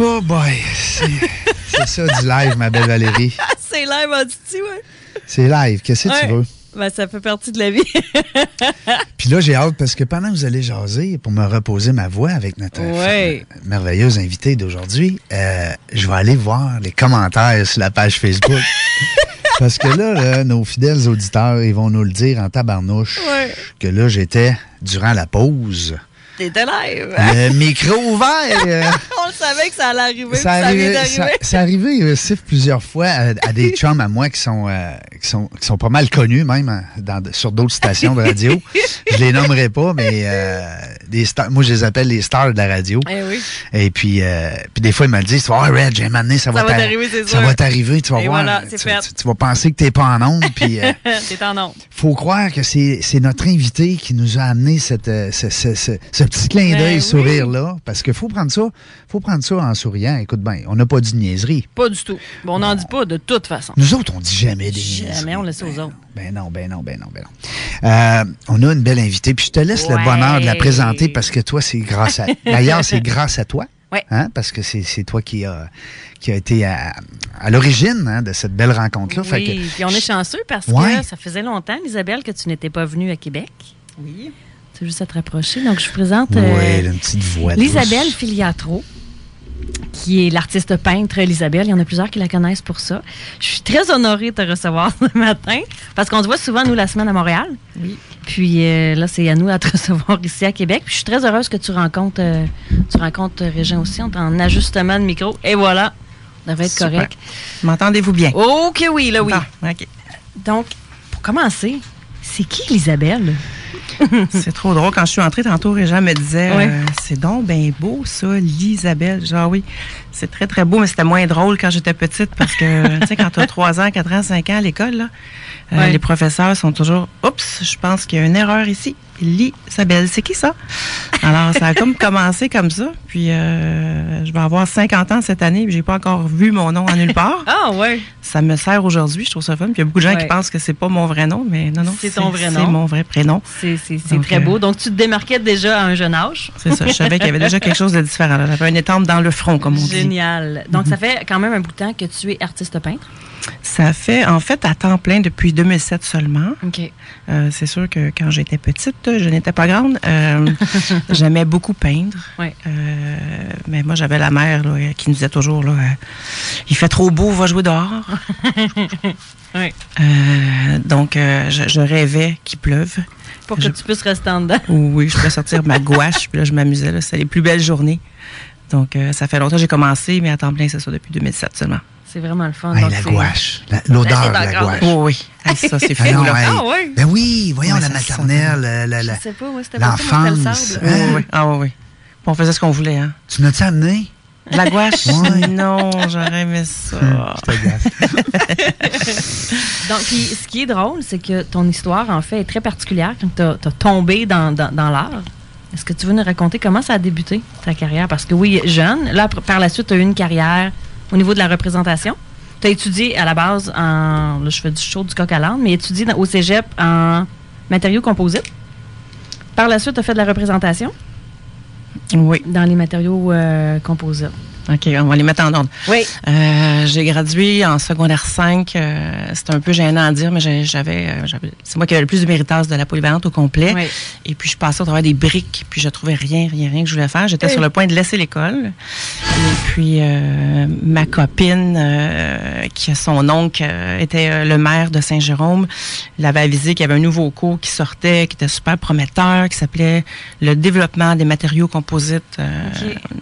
Oh boy, c'est c'est ça du live, ma belle Valérie. c'est live en dit ouais. C'est live, qu'est-ce que Ouais. tu veux? Ben, ça fait partie de la vie. Puis là, j'ai hâte parce que pendant que vous allez jaser, pour me reposer ma voix avec notre Ouais. merveilleuse invitée d'aujourd'hui, euh, je vais aller voir les commentaires sur la page Facebook. parce que là, là, nos fidèles auditeurs, ils vont nous le dire en tabarnouche Ouais. que là, j'étais durant la pause. T'étais live. Le micro ouvert. On le savait que ça allait arriver. ça, puis ça arrivé, d'arriver. ça, ça arrivé Sif, plusieurs fois à, à des chums à moi qui sont, euh, qui sont, qui sont pas mal connus même hein, dans, sur d'autres stations de radio. Je les nommerai pas, mais euh, des stars, moi je les appelle les stars de la radio. Eh oui. Et puis, euh, puis des fois ils me le disent, Ah, Red, j'ai donné, ça, va t'a- t'arriver, ça va t'arriver, tu vas Et voir. voilà, tu, tu- tu vas penser que t'es pas en onde, puis euh, T'es en onde. faut croire que c'est c'est notre invité qui nous a amené cette, ce, ce- ce- ce petit clin Ben d'œil oui. sourire-là. Parce qu'il faut prendre ça, faut prendre ça en souriant. Écoute bien, on n'a pas dit de niaiserie. Pas du tout. Bon, on n'en dit pas de toute façon. Nous autres, on dit jamais des niaiseries. Jamais, on laisse aux autres. Ben non, ben non, ben non, ben non. Euh, on a une belle invitée, puis je te laisse le bonheur de la présenter parce que toi, c'est grâce à... D'ailleurs, c'est grâce à toi. Ouais. Hein, parce que c'est c'est toi qui a, qui a été à, à l'origine hein, de cette belle rencontre-là. Fait que- Oui, puis on est chanceux parce Ouais. que ça faisait longtemps, Isabelle, que tu n'étais pas venue à Québec. Oui. C'est juste à te rapprocher. Donc, je vous présente Ouais, euh, une petite voix. l'Isabelle. Filiatro, qui est l'artiste peintre l'Isabelle. Il y en a plusieurs qui la connaissent pour ça. Je suis très honorée de te recevoir ce matin parce qu'on te voit souvent, nous, la semaine à Montréal. Oui. Puis euh, là, c'est à nous à te recevoir ici à Québec. Puis je suis très heureuse que tu rencontres, euh, tu rencontres Régent aussi. On est en ajustement de micro. Et voilà, ça devrait être Super. correct. M'entendez-vous bien? Oh que oui, là oui. OK. Donc, pour commencer, c'est qui l'Isabelle? C'est trop drôle. Quand je suis entrée tantôt, Régent me disait euh, C'est donc bien beau, ça, l'Isabelle. Genre, oui, c'est très, très beau, mais c'était moins drôle quand j'étais petite parce que, tu sais, quand tu as 3 ans, 4 ans, 5 ans à l'école, là, euh, Ouais. les professeurs sont toujours Oups, je pense qu'il y a une erreur ici. L'Isabelle, c'est qui ça? Alors, ça a comme commencé comme ça. Puis, euh, je vais avoir 50 ans cette année, puis j'ai pas encore vu mon nom en nulle part. Ah ouais. ça me sert aujourd'hui, je trouve ça fun. Puis il y a beaucoup de gens Ouais. qui pensent que c'est pas mon vrai nom, mais non, non. C'est ton vrai nom. C'est mon vrai prénom. C'est très euh, beau. Donc, tu te démarquais déjà à un jeune âge. C'est ça. Je savais qu'il y avait déjà quelque chose de différent. J'avais une étampe dans le front, comme on dit. Génial. Donc, ça fait quand même un bout de temps que tu es artiste peintre? Ça fait, en fait, à temps plein depuis 2007 seulement. Euh, c'est sûr que quand j'étais petite, je n'étais pas grande. euh, J'aimais beaucoup peindre. Ouais. Euh, mais moi, j'avais la mère là, qui nous disait toujours là, il fait trop beau, va jouer dehors. Ouais. Donc, je, je rêvais qu'il pleuve. Pour que Je- tu puisses rester en dedans. Oui, je pouvais sortir ma gouache, puis là, je m'amusais. C'était les plus belles journées. Donc, euh, ça fait longtemps que j'ai commencé, mais à temps plein, c'est ça, depuis 2007 seulement. C'est vraiment le fun. Hey, Donc, la gouache. La- L'odeur de la encore- gouache. Oh oui, Hey, ça, c'est fou, Ah là. Ah ouais? Ben oui, voyons Ouais, la maternelle, la- la- la- Je sais pas, moi, c'était pas ça, le sable. Oui, oui. Ah oui, oui. Puis on faisait ce qu'on voulait, hein. Tu n'as-tu amené? De la gouache? Ouais. Non, j'aurais aimé ça. Je te gasse. Donc, puis, ce qui est drôle, c'est que ton histoire, en fait, est très particulière quand tu as, tombé dans, dans, dans l'art. Est-ce que tu veux nous raconter comment ça a débuté, ta carrière? Parce que oui, jeune, là, par- la suite, tu as eu une carrière au niveau de la représentation. Tu as étudié à la base en. Là, je fais du show du coq à l'âne, mais étudié dans- au cégep en matériaux composites. Par la suite, tu as fait de la représentation? Oui. dans les matériaux euh, composites. OK, on va les mettre en ordre. Oui. Euh, j'ai gradué en secondaire 5. euh, C'était un peu gênant à dire, mais j'avais, euh, j'avais- c'est moi qui avais le plus de méritas de la polyvalente au complet. Oui. Et puis, je passais au travers des briques, puis je trouvais rien, rien, rien que je voulais faire. J'étais sur le point de laisser l'école. Et puis, euh, ma copine, qui a son oncle, était le maire de Saint-Jérôme, l'avait avisé qu'il y avait un nouveau cours qui sortait, qui était super prometteur, qui s'appelait le développement des matériaux composites.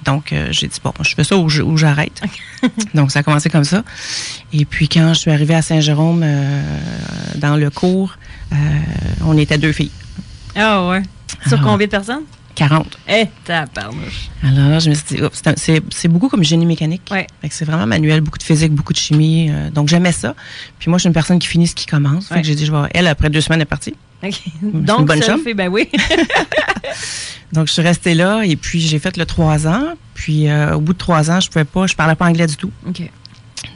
Donc, j'ai dit, bon, je fais ça je- ou j'arrête. donc, ça a commencé comme ça. Et puis, quand je suis arrivée à Saint-Jérôme, euh, dans le cours, euh, on était deux filles. Ah ouais. Sur Ah. combien de personnes? 40. Eh, tabarnouche. Alors là, je me suis dit, c'est beaucoup comme génie mécanique. Ouais. C'est vraiment manuel, beaucoup de physique, beaucoup de chimie. euh, donc j'aimais ça. Puis moi, je suis une personne qui finit ce qui commence. Fait Ouais. que j'ai dit, je vais. Elle, après deux semaines, elle est partie. OK. une Donc, bonne ça chum. fait, ben oui. Donc je suis restée là et puis j'ai fait le trois ans. Puis euh, au bout de trois ans, je pouvais pas, je parlais pas anglais du tout.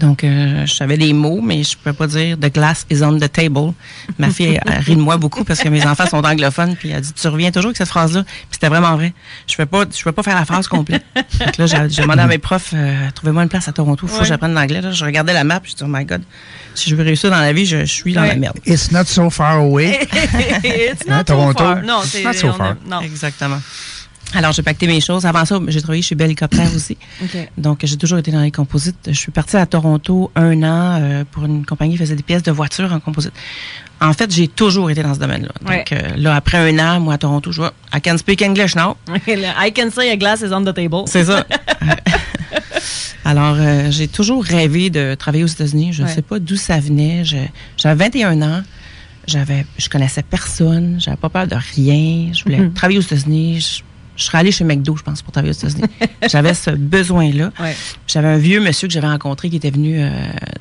Donc, euh, je savais des mots, mais je ne pouvais pas dire The glass is on the table. Ma fille a ri de moi beaucoup parce que mes enfants sont anglophones. Puis elle a dit Tu reviens toujours avec cette phrase-là? Puis c'était vraiment vrai. Je ne peux, pas, je peux pas faire la phrase complète. Donc là, j'ai demandé à mes profs euh, Trouvez-moi une place à Toronto. Il faut que j'apprenne l'anglais. Là, Je regardais la map. Je dis Oh my God, si je veux réussir dans la vie, je, je suis dans Ouais. la merde. It's not so far away. It's Hein, not so Toronto? far. Non, c'est Not so on a- far. Non. Exactement. Alors, j'ai pacté mes choses. Avant ça, j'ai travaillé chez Bell aussi. Donc, j'ai toujours été dans les composites. Je suis partie à Toronto un an euh, pour une compagnie qui faisait des pièces de voiture en composite. En fait, j'ai toujours été dans ce domaine-là. Donc, euh, là, après un an, moi, à Toronto, je vois, I can speak English now. I can say a glass is on the table. C'est ça. Alors, euh, j'ai toujours rêvé de travailler aux États-Unis. Je ne Ouais. sais pas d'où ça venait. J'avais 21 ans. J'avais, je connaissais personne. J'avais pas peur de rien. Je voulais Mhm. travailler aux États-Unis. Je, serais allée chez McDo, je pense, pour travailler aux États-Unis. j'avais ce besoin-là. Ouais. J'avais un vieux monsieur que j'avais rencontré qui était venu euh,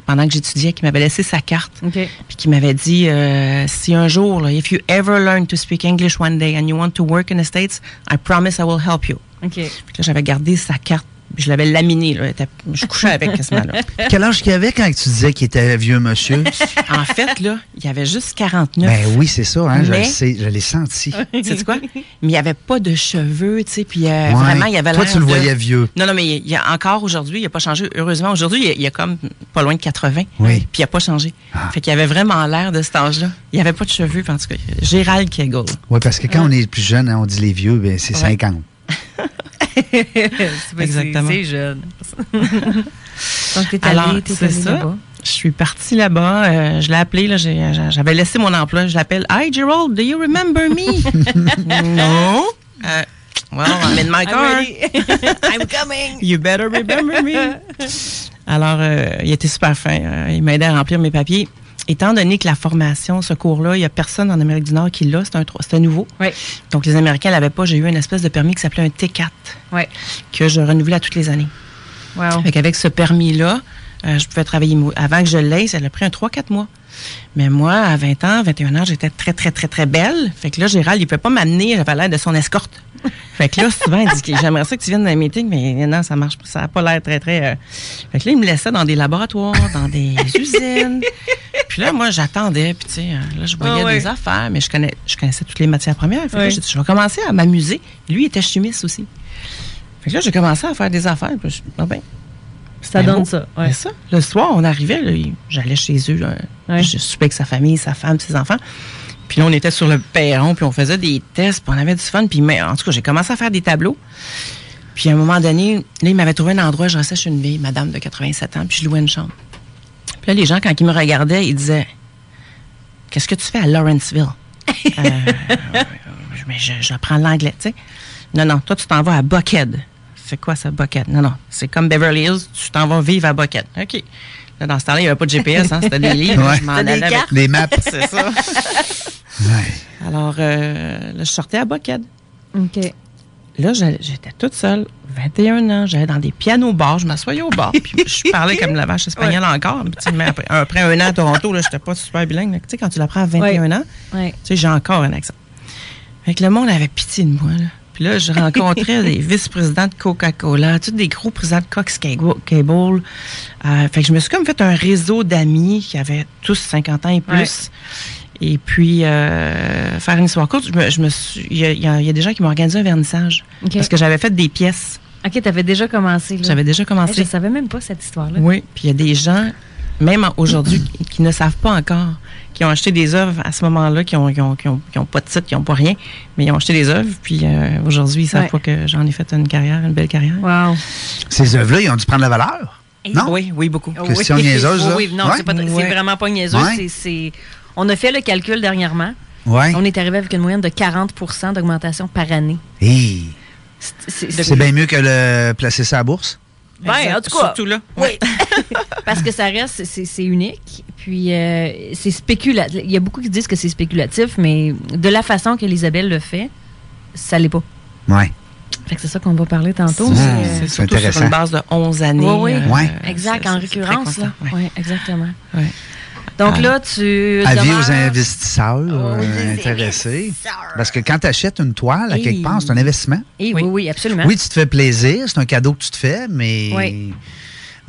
pendant que j'étudiais, qui m'avait laissé sa carte, puis qui m'avait dit euh, si un jour, là, if you ever learn to speak English one day and you want to work in the States, I promise I will help you. Puis là, j'avais gardé sa carte, je l'avais laminée. Là, je couchais avec quasiment. Là. Quel âge qu'il avait quand tu disais qu'il était vieux monsieur? En fait, là, il y avait juste 49. ben oui, c'est ça, hein, je Mais- sais, je l'ai senti. Sais-tu quoi? Mais il n'y avait pas de cheveux, tu sais, puis euh, Ouais. vraiment, il y avait Toi, l'air tu le de- voyais vieux. Non, non, mais il y a encore aujourd'hui, il n'a pas changé. Heureusement, aujourd'hui, il y a- il y, a comme pas loin de 80. Oui. Puis il n'a pas changé. Ah. Fait qu'il avait vraiment l'air de cet âge-là. Il n'y avait pas de cheveux, en tout cas, Gérald Kegel. Oui, parce que quand on est plus jeune, hein, on dit les vieux, ben, c'est Ouais. 50. C'est- Exactement. C'est jeune. Donc, t'es Alors, allé, t'es c'est allé ça. là-bas. Je suis partie là-bas. euh, je l'ai appelé. J'avais laissé mon emploi. Je l'appelle. Hi, Gerald, do you remember me? no. Euh, well, I'm in my car. I'm coming. You better remember me. Alors, euh, il était super fin. Il m'a aidé à remplir mes papiers. Étant donné que la formation, ce cours-là, il n'y a personne en Amérique du Nord qui l'a, c'est un, un nouveau. Oui. Donc, les Américains ne l'avaient pas. J'ai eu une espèce de permis qui s'appelait un T4 Oui. que je renouvelais à toutes les années. Wow. Fait qu'avec ce permis-là, euh, je pouvais travailler. Avant que je l'aie, ça a pris un 3-4 mois. Mais moi, à 20 ans, 21 ans, j'étais très, très, très, très belle. Fait que là, Gérald, il ne pouvait pas m'amener, j'avais l'air de son escorte. Fait que là, souvent, il dit j'aimerais ça que tu viennes dans un meeting, mais non, ça marche pas. Ça n'a pas l'air très, très. euh. Fait que là, il me laissait dans des laboratoires, dans des usines. Puis là, moi, j'attendais, puis tu sais, euh, là, je voyais Ah ouais. des affaires, mais je, connais, je connaissais toutes les matières premières. Fait que là, Ouais. j'ai dit, je vais commencer à m'amuser. Lui, il était chimiste aussi. Fait que là, j'ai commencé à faire des affaires. Puis je, ah ben, Ça donne ça. Ouais. c'est ça. Le soir, on arrivait, j'allais chez eux, là, Ouais. je soupais avec sa famille, sa femme, ses enfants. Puis là, on était sur le perron, puis on faisait des tests, puis on avait du fun. Puis mais, en tout cas, j'ai commencé à faire des tableaux. Puis à un moment donné, là, il m'avait trouvé un endroit, je restais chez une vieille madame de 87 ans, puis je louais une chambre. Puis là, les gens, quand ils me regardaient, ils disaient Qu'est-ce que tu fais à Lawrenceville? Euh, Mais je- j'apprends l'anglais, tu sais. Non, non, toi, tu t'en vas à Buckhead. C'est quoi ça, Buckhead? Non, non, c'est comme Beverly Hills, tu t'en vas vivre à Buckhead. OK. Là, dans ce temps-là, il n'y avait pas de GPS, hein, c'était des livres. Ouais. Je m'en C'était des allais avec- cartes. Les maps. C'est ça. Ouais. Alors, euh, là, je sortais à Buckhead. OK. Là, j'étais toute seule, 21 ans, j'allais dans des pianos bars, je m'assoyais au bar, puis je parlais comme la vache espagnole encore. Puis, tu sais, mais après, après un an à Toronto, là, j'étais pas super bilingue. Tu sais, quand tu l'apprends à 21 ans, Ouais. tu sais, j'ai encore un accent. Fait que le monde avait pitié de moi, là. Puis là, je rencontrais des vice-présidents de Coca-Cola, tous des gros présidents de Cox Cable. Euh, fait que je me suis comme fait un réseau d'amis qui avaient tous 50 ans et plus. Et puis, euh, faire une histoire courte, je me, je me suis, il y, a- il y des gens qui m'ont organisé un vernissage. Parce que j'avais fait des pièces. OK, t'avais déjà commencé. là. J'avais déjà Hey, commencé. je savais même pas cette histoire-là. Oui, puis il y a des gens, même aujourd'hui, qui ne savent pas encore, qui ont acheté des œuvres à ce moment-là, qui ont, qui, ont, qui, ont, qui ont pas de titre, qui n'ont pas rien, mais ils ont acheté des œuvres, puis euh, aujourd'hui, ils savent Ouais. pas que j'en ai fait une carrière, une belle carrière. Wow. Ces œuvres-là, ils ont dû prendre la valeur. Non? Oui, oui, beaucoup. Question niaiseuse, là. Oui, oui, non, Ouais. c'est Ouais. vraiment pas niaiseux. Ouais. c'est- On a fait le calcul dernièrement. Oui. On est arrivé avec une moyenne de 40% d'augmentation par année. Hey, C'est- bien mieux que le placer ça à la bourse? Ben, Exact. en tout cas. Surtout là. Oui. Parce que ça reste, c'est unique. Puis, euh, c'est spéculatif. Il y a beaucoup qui disent que c'est spéculatif, mais de la façon qu'Elisabelle le fait, ça l'est pas. Oui. Fait que c'est ça qu'on va parler tantôt. C'est- euh, surtout sur une base de 11 années. Oui, oui. Ouais. exact, en récurrence. Là. ouais. Oui, exactement. Donc Ah. là, tu. Avis demeures- aux investisseurs euh, Oh, les intéressés. investisseurs. Parce que quand tu achètes une toile, à Hey. quelque part, c'est un investissement. Eh oui, Oui. oui, absolument. Oui, tu te fais plaisir, c'est un cadeau que tu te fais, mais Oui.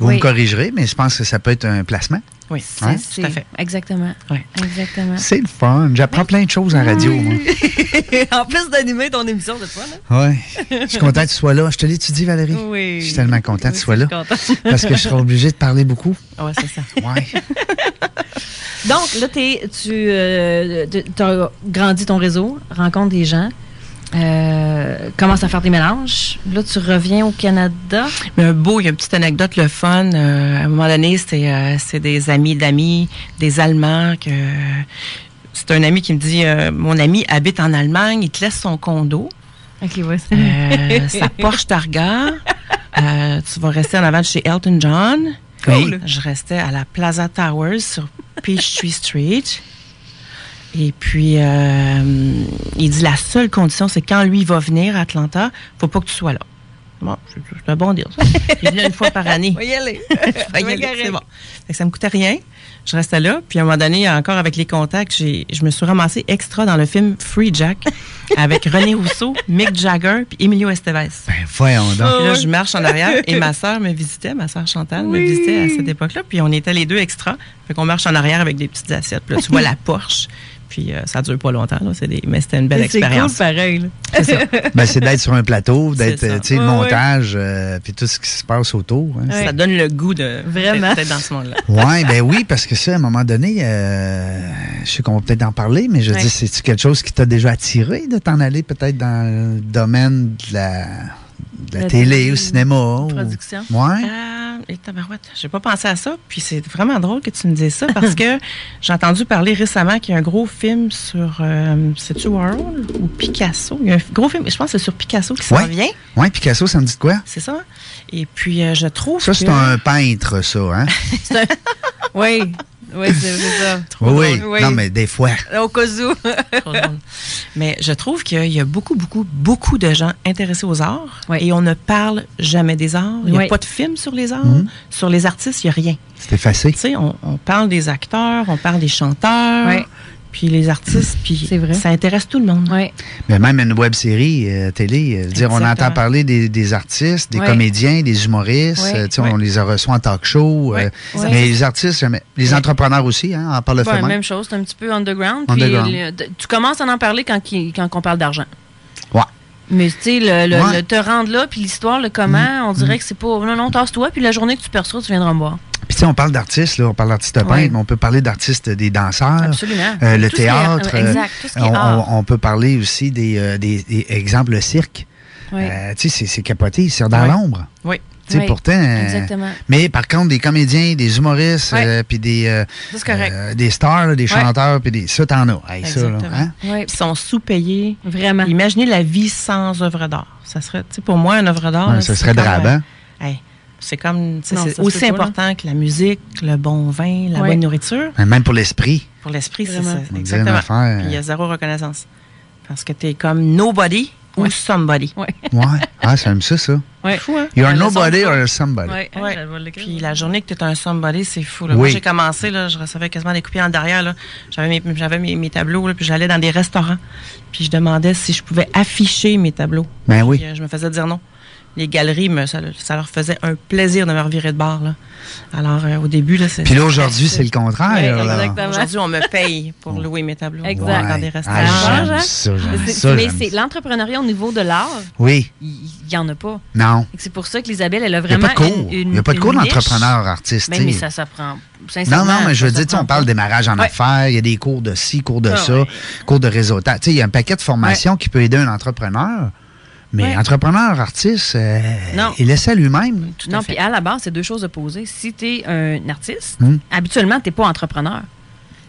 Vous Oui. me corrigerez, mais je pense que ça peut être un placement. Oui, C'est- Hein? c'est- tout à fait. Exactement. Ouais. Exactement. C'est le fun. J'apprends plein de choses en radio, en plus d'animer ton émission de toi, là. Oui. Je suis content que tu sois là. Je te l'étudie, Valérie? Oui. Je suis tellement content que tu sois là. Je suis contente. Parce que je serai obligé de parler beaucoup. Ah ouais, c'est ça. Ouais. Donc, là, t'es- tu as grandi ton réseau, rencontres des gens, euh, commences à faire des mélanges. Là, tu reviens au Canada. Mais un beau, il y a une petite anecdote, le fun. euh, à un moment donné, c'était euh, c'est des amis d'amis, des Allemands que. C'est un ami qui me dit euh, Mon ami habite en Allemagne, il te laisse son condo, OK, ouais. euh, sa Porsche Targa. euh, tu vas rester en avant de chez Elton John. Cool. Je restais à la Plaza Towers sur Peachtree Street. Et puis, euh, il dit la seule condition, c'est quand lui va venir à Atlanta, faut pas que tu sois là. Bon, c'est un bon deal. ça. Il venait une fois par année. va y aller. Fait que Ouais, correct. c'est bon. Fait que ça me coûtait rien. Je restais là. Puis à un moment donné, encore avec les contacts, j'ai, je me suis ramassée extra dans le film Free Jack avec René Rousseau, Mick Jagger puis Emilio Estevez. Ben, voyons donc. Puis là, je marche en arrière et ma sœur me visitait, ma sœur Chantal me visitait à cette époque-là. Puis on était les deux extras. Fait qu'on marche en arrière avec des petites assiettes. Puis là, tu vois la Porsche. Puis euh, ça dure pas longtemps. Là. C'est des... Mais c'était une belle C'est cool, expérience. pareil. C'est. Ben, c'est d'être sur un plateau, d'être, C'est euh, tu sais, le Ouais, ouais. montage, euh, puis tout ce qui se passe autour. hein. Ouais. Ça donne le goût de Vraiment. d'être dans ce monde-là. Ouais, ben oui, parce que ça, à un moment donné, euh, je sais qu'on va peut-être en parler, mais je Ouais. dis, c'est-tu quelque chose qui t'a déjà attiré de t'en aller peut-être dans le domaine de la, de la La télé, au cinéma? ou- Production. Ouais. Ah, et tabarouette, j'ai pas pensé à ça. Puis c'est vraiment drôle que tu me dises ça parce que j'ai entendu parler récemment qu'il y a un gros film sur, euh, c'est-tu Warhol ou Picasso? Il y a un gros film, je pense que c'est sur Picasso qui s'en Ouais. vient. Ouais, Picasso, ça me dit de quoi? C'est ça? Et puis, euh, je trouve Ça, c'est que... un peintre, ça, hein? Oui. Oui, c'est ça. oui, oui. drôle. Oui. Non, mais des fois. Au cas où. Trop drôle. Mais je trouve qu'il y a beaucoup, beaucoup, beaucoup de gens intéressés aux arts Oui. et on ne parle jamais des arts. Il n'y a Oui. pas de film sur les arts. Mhm. Sur les artistes, il n'y a rien. C'est effacé. Tu sais, on, on parle des acteurs, on parle des chanteurs, Oui. Puis les artistes, puis C'est vrai. ça intéresse tout le monde. Oui. Mais même une web série euh, télé, euh, dire, on entend parler des, des artistes, des Ouais. comédiens, des humoristes, Ouais. euh, tu sais, Ouais. on les a reçus en talk show. euh, Ouais. Mais les artistes, jamais. Les Ouais. entrepreneurs aussi, hein, en parle le Ben, même. même chose, c'est un petit peu underground. Tu commences à en parler quand, on parle d'argent. Ouais. Mais tu sais, le, le- Ouais. Mm. le te rendre là, puis l'histoire, le comment, on dirait que c'est pas. Non, non, tasse-toi, puis la journée que tu perçois, tu viendras me voir. Puis tu sais, on parle d'artistes, là, on parle d'artistes peintres, mais on peut parler d'artistes des danseurs. Absolument. euh, le Tout est- théâtre, euh, exact, tout ce qui est On, peut parler aussi des, euh, des, des exemples, le cirque. Oui. Euh, tu sais, c'est- capoté, c'est dans l'ombre. Oui. Tu sais, Oui, pourtant. euh, Exactement. mais par contre, des comédiens, des humoristes, euh, puis des, euh, Ça, c'est correct. euh, des stars, là, des chanteurs, puis des, ça, t'en as. Hey, ça, là, Exactement. hein? ils sont sous-payés. vraiment. Imaginez la vie sans œuvre d'art. Ça serait, tu sais, pour moi, une œuvre d'art. Ça c'est serait drabant. euh, hey, c'est comme, c'est ça aussi là. important que la musique, le bon vin, la Ouais. bonne nourriture. Mais Même pour l'esprit. Pour l'esprit, c'est ça. Exactement. affaire, Puis il y a zéro reconnaissance. Parce que tu es comme nobody ou Ouais. somebody. Oui. Ouais. Ah, c'est même ça, ça. Ouais. Fou, hein? You're leçon nobody or somebody. Ouais, Ouais. Puis la journée que tu es un somebody, c'est fou. Là. Oui. Moi, j'ai commencé, là, je recevais quasiment des copies en derrière. J'avais mes, j'avais mes, mes tableaux, là, puis j'allais dans des restaurants. Puis je demandais si je pouvais afficher mes tableaux. Ben oui. Puis, euh, je me faisais dire non. Les galeries, me, ça, ça leur faisait un plaisir de me revirer de bord. Là. Alors, euh, au début, là, c'est. Puis là, aujourd'hui, c'est le contraire. Là. exactement. Aujourd'hui, on me paye pour louer mes tableaux. Exact. Dans des Ah, restaurants. hein? ça, j'aime C'est- ça, mais c'est l'entrepreneuriat au niveau de l'art, Oui, il n'y en a pas. non. Et C'est pour ça qu'Isabelle, elle a Il n'y a vraiment pas de cours. une, une- Il n'y a pas de cours d'entrepreneur artiste. Ben, mais tu sais. ça s'apprend. Non, non, mais je veux dire, tu sais, on parle démarrage en Ouais. affaires, il y a des cours de ci, cours de Ah, ça, ouais. cours de réseautage. Tu sais, il y a un paquet de formations qui peut aider un entrepreneur, mais Ouais. entrepreneur, artiste, euh, Non. il laisse à lui-même. Tout Non, puis à la base, c'est deux choses opposées. Si tu es un artiste, Hmm. habituellement, tu n'es pas entrepreneur.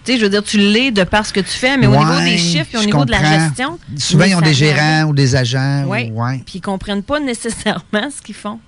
Tu sais, je veux dire, tu l'es de par ce que tu fais, mais au niveau des chiffres et au niveau de la gestion. Souvent, ils ont des gérants ou des agents. Ouais. ou- ouais. Puis ils comprennent pas nécessairement ce qu'ils font.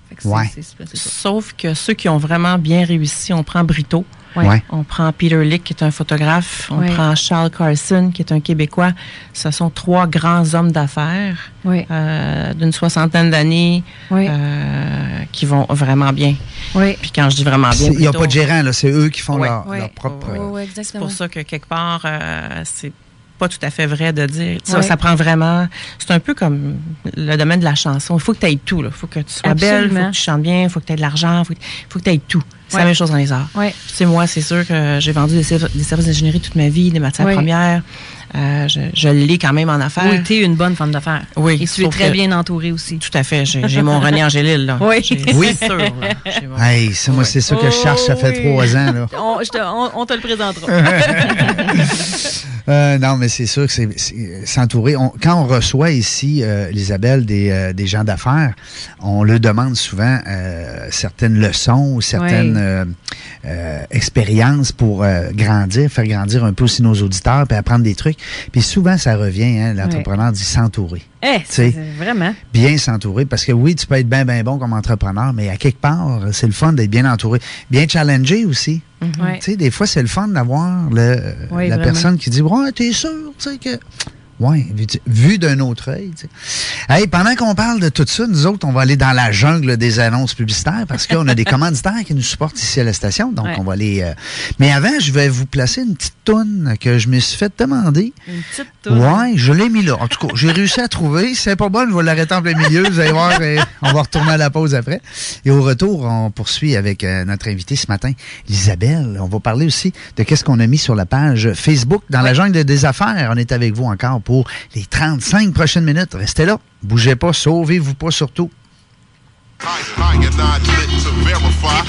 Sauf que ceux qui ont vraiment bien réussi, on prend Brito, Ouais. Ouais. on prend Peter Lick, qui est un photographe, on Ouais. prend Charles Carson, qui est un Québécois. Ce sont trois grands hommes d'affaires Oui, euh, d'une soixantaine d'années euh, qui vont vraiment bien. Puis quand je dis vraiment bien, Il n'y a pas de gérant, là, c'est eux qui font Ouais. leur, Ouais. leur propre. Euh, c'est pour ça que quelque part, euh, c'est pas tout à fait vrai de dire. Ça, ça prend vraiment. C'est un peu comme le domaine de la chanson. Il faut que tu aies tout. Il faut que tu sois belle, il faut que tu chantes bien, il faut que tu aies de l'argent, il faut, que tu aies tout. C'est la même chose dans les arts. Ouais. sais, moi, c'est sûr que j'ai vendu des, services d'ingénierie toute ma vie, des matières premières. Euh, je, je l'ai quand même en affaires. Oui, tu es une bonne femme d'affaires. Oui. Et tu es très bien entourée aussi. Tout à fait. J'ai mon René Angélil, là. Oui. Oui. sûr. Hey, ça, moi, c'est ça que je cherche, ça fait oh, trois ans, là. On, te, on, te le présentera. euh, non, mais c'est sûr que c'est s'entourer. Quand on reçoit ici, euh, Isabelle, des, euh, des gens d'affaires, on leur demande souvent euh, certaines leçons ou certaines euh, expériences pour grandir, faire grandir un peu aussi nos auditeurs, puis apprendre des trucs. Puis souvent, ça revient, hein, l'entrepreneur dit s'entourer. Eh, c'est vraiment. Bien s'entourer, parce que oui, tu peux être bien, bien bon comme entrepreneur, mais à quelque part, c'est le fun d'être bien entouré. Bien challengé aussi. Sais, des fois, c'est le fun d'avoir la personne qui dit Ouais, t'es sûr, tu sais, que oui, vu, d'un autre œil. Hey, pendant qu'on parle de tout ça, nous autres, on va aller dans la jungle des annonces publicitaires parce qu'on a des commanditaires qui nous supportent ici à la station. Donc, on va aller. Euh, mais avant, je vais vous placer une petite toune que je me suis fait demander. Une petite toune. Oui, je l'ai mis là. En tout cas, j'ai réussi à trouver. Si c'est pas bon, je vais l'arrêter en plein milieu. Vous allez voir, on va retourner à la pause après. Et au retour, on poursuit avec euh, notre invité ce matin, Isabelle. On va parler aussi de qu'est-ce qu'on a mis sur la page Facebook dans la jungle des affaires. On est avec vous encore pour les 35 prochaines minutes. Restez là. Bougez pas, sauvez-vous pas surtout. I, am not lit to verify.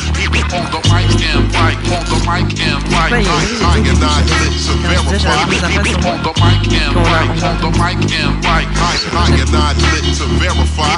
On the mic and mic, on the mic and mic. I, I am not lit to verify. On the mic and mic, on the mic and mic. I, I am not lit to verify.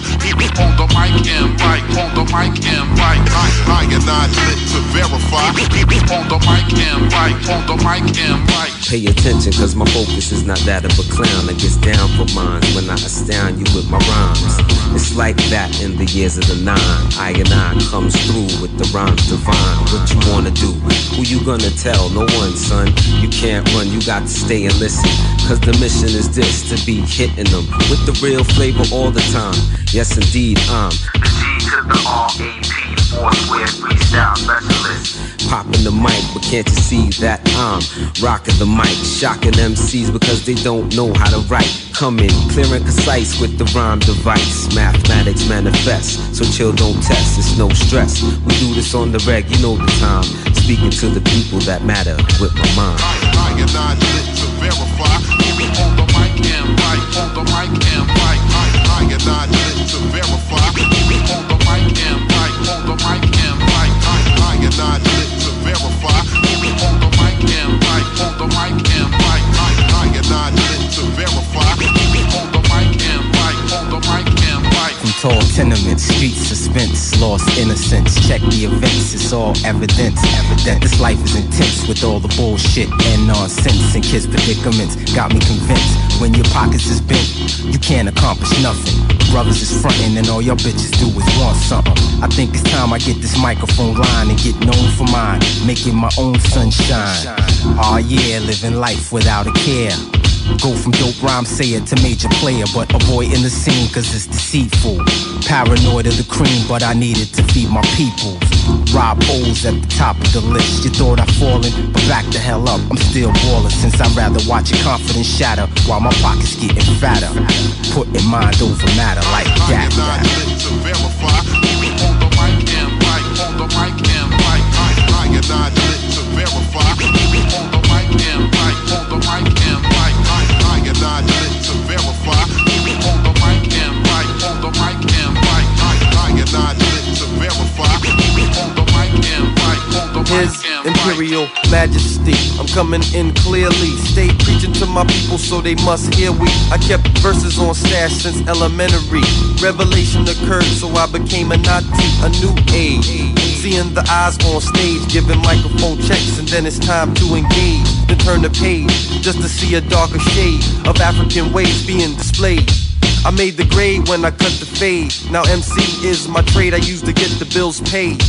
On the mic and mic, on the mic and mic. I, I am not lit to verify. On the mic and mic, on the mic and mic. Pay attention, cause my focus is not that of a clown that gets down for mine when I astound you with my rhymes. It's like that in the years of the I and I comes through with the rhymes divine. What you wanna do? Who you gonna tell? No one, son. You can't run, you got to stay and listen. Cause the mission is this to be hitting them with the real flavor all the time. Yes, indeed, I'm the G to the R A P, four square freestyle specialist popping the mic, but can't you see that I'm rocking the mic, shocking MCs because they don't know how to write. Coming clear and concise with the rhyme device. Mathematics manifest, so chill, don't test, it's no stress. We do this on the reg, you know the time. Speaking to the people that matter with my mind. I, I, and. I, I, to verify. Tall tenements, street suspense, lost innocence. Check the events, it's all evidence. Evident this life is intense with all the bullshit and nonsense and kids' predicaments. Got me convinced when your pockets is bent, you can't accomplish nothing. Brothers is frontin' and all your bitches do is want something. I think it's time I get this microphone line and get known for mine, making my own sunshine. Oh yeah, living life without a care. Go from dope rhyme sayer to major player, but avoiding the scene cause it's deceitful. Paranoid of the cream, but I needed to feed my people. Rob O's at the top of the list. You thought I'd fallen, but back the hell up. I'm still ballin' since I'd rather watch your confidence shatter while my pockets getting fatter. Putting mind over matter like that. I, to verify. Imperial Majesty, I'm coming in clearly. Stay preaching to my people so they must hear we. I kept verses on stash since elementary. Revelation occurred, so I became a Nazi, a new age. Seeing the eyes on stage, giving microphone checks, and then it's time to engage. Then turn the page, just to see a darker shade of African ways being displayed. I made the grade when I cut the fade. Now MC is my trade I use to get the bills paid.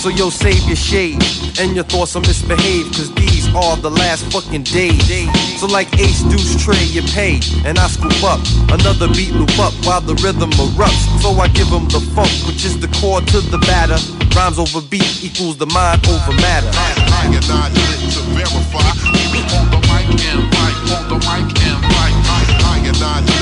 So yo, save your shade and your thoughts on misbehave, cause these are the last fucking days. So like Ace Deuce Trey, you pay, and I scoop up another beat loop up while the rhythm erupts. So I give them the funk, which is the core to the batter. Rhymes over beat equals the mind over matter. I not lit to verify. On the mic and right, on the mic and right. I am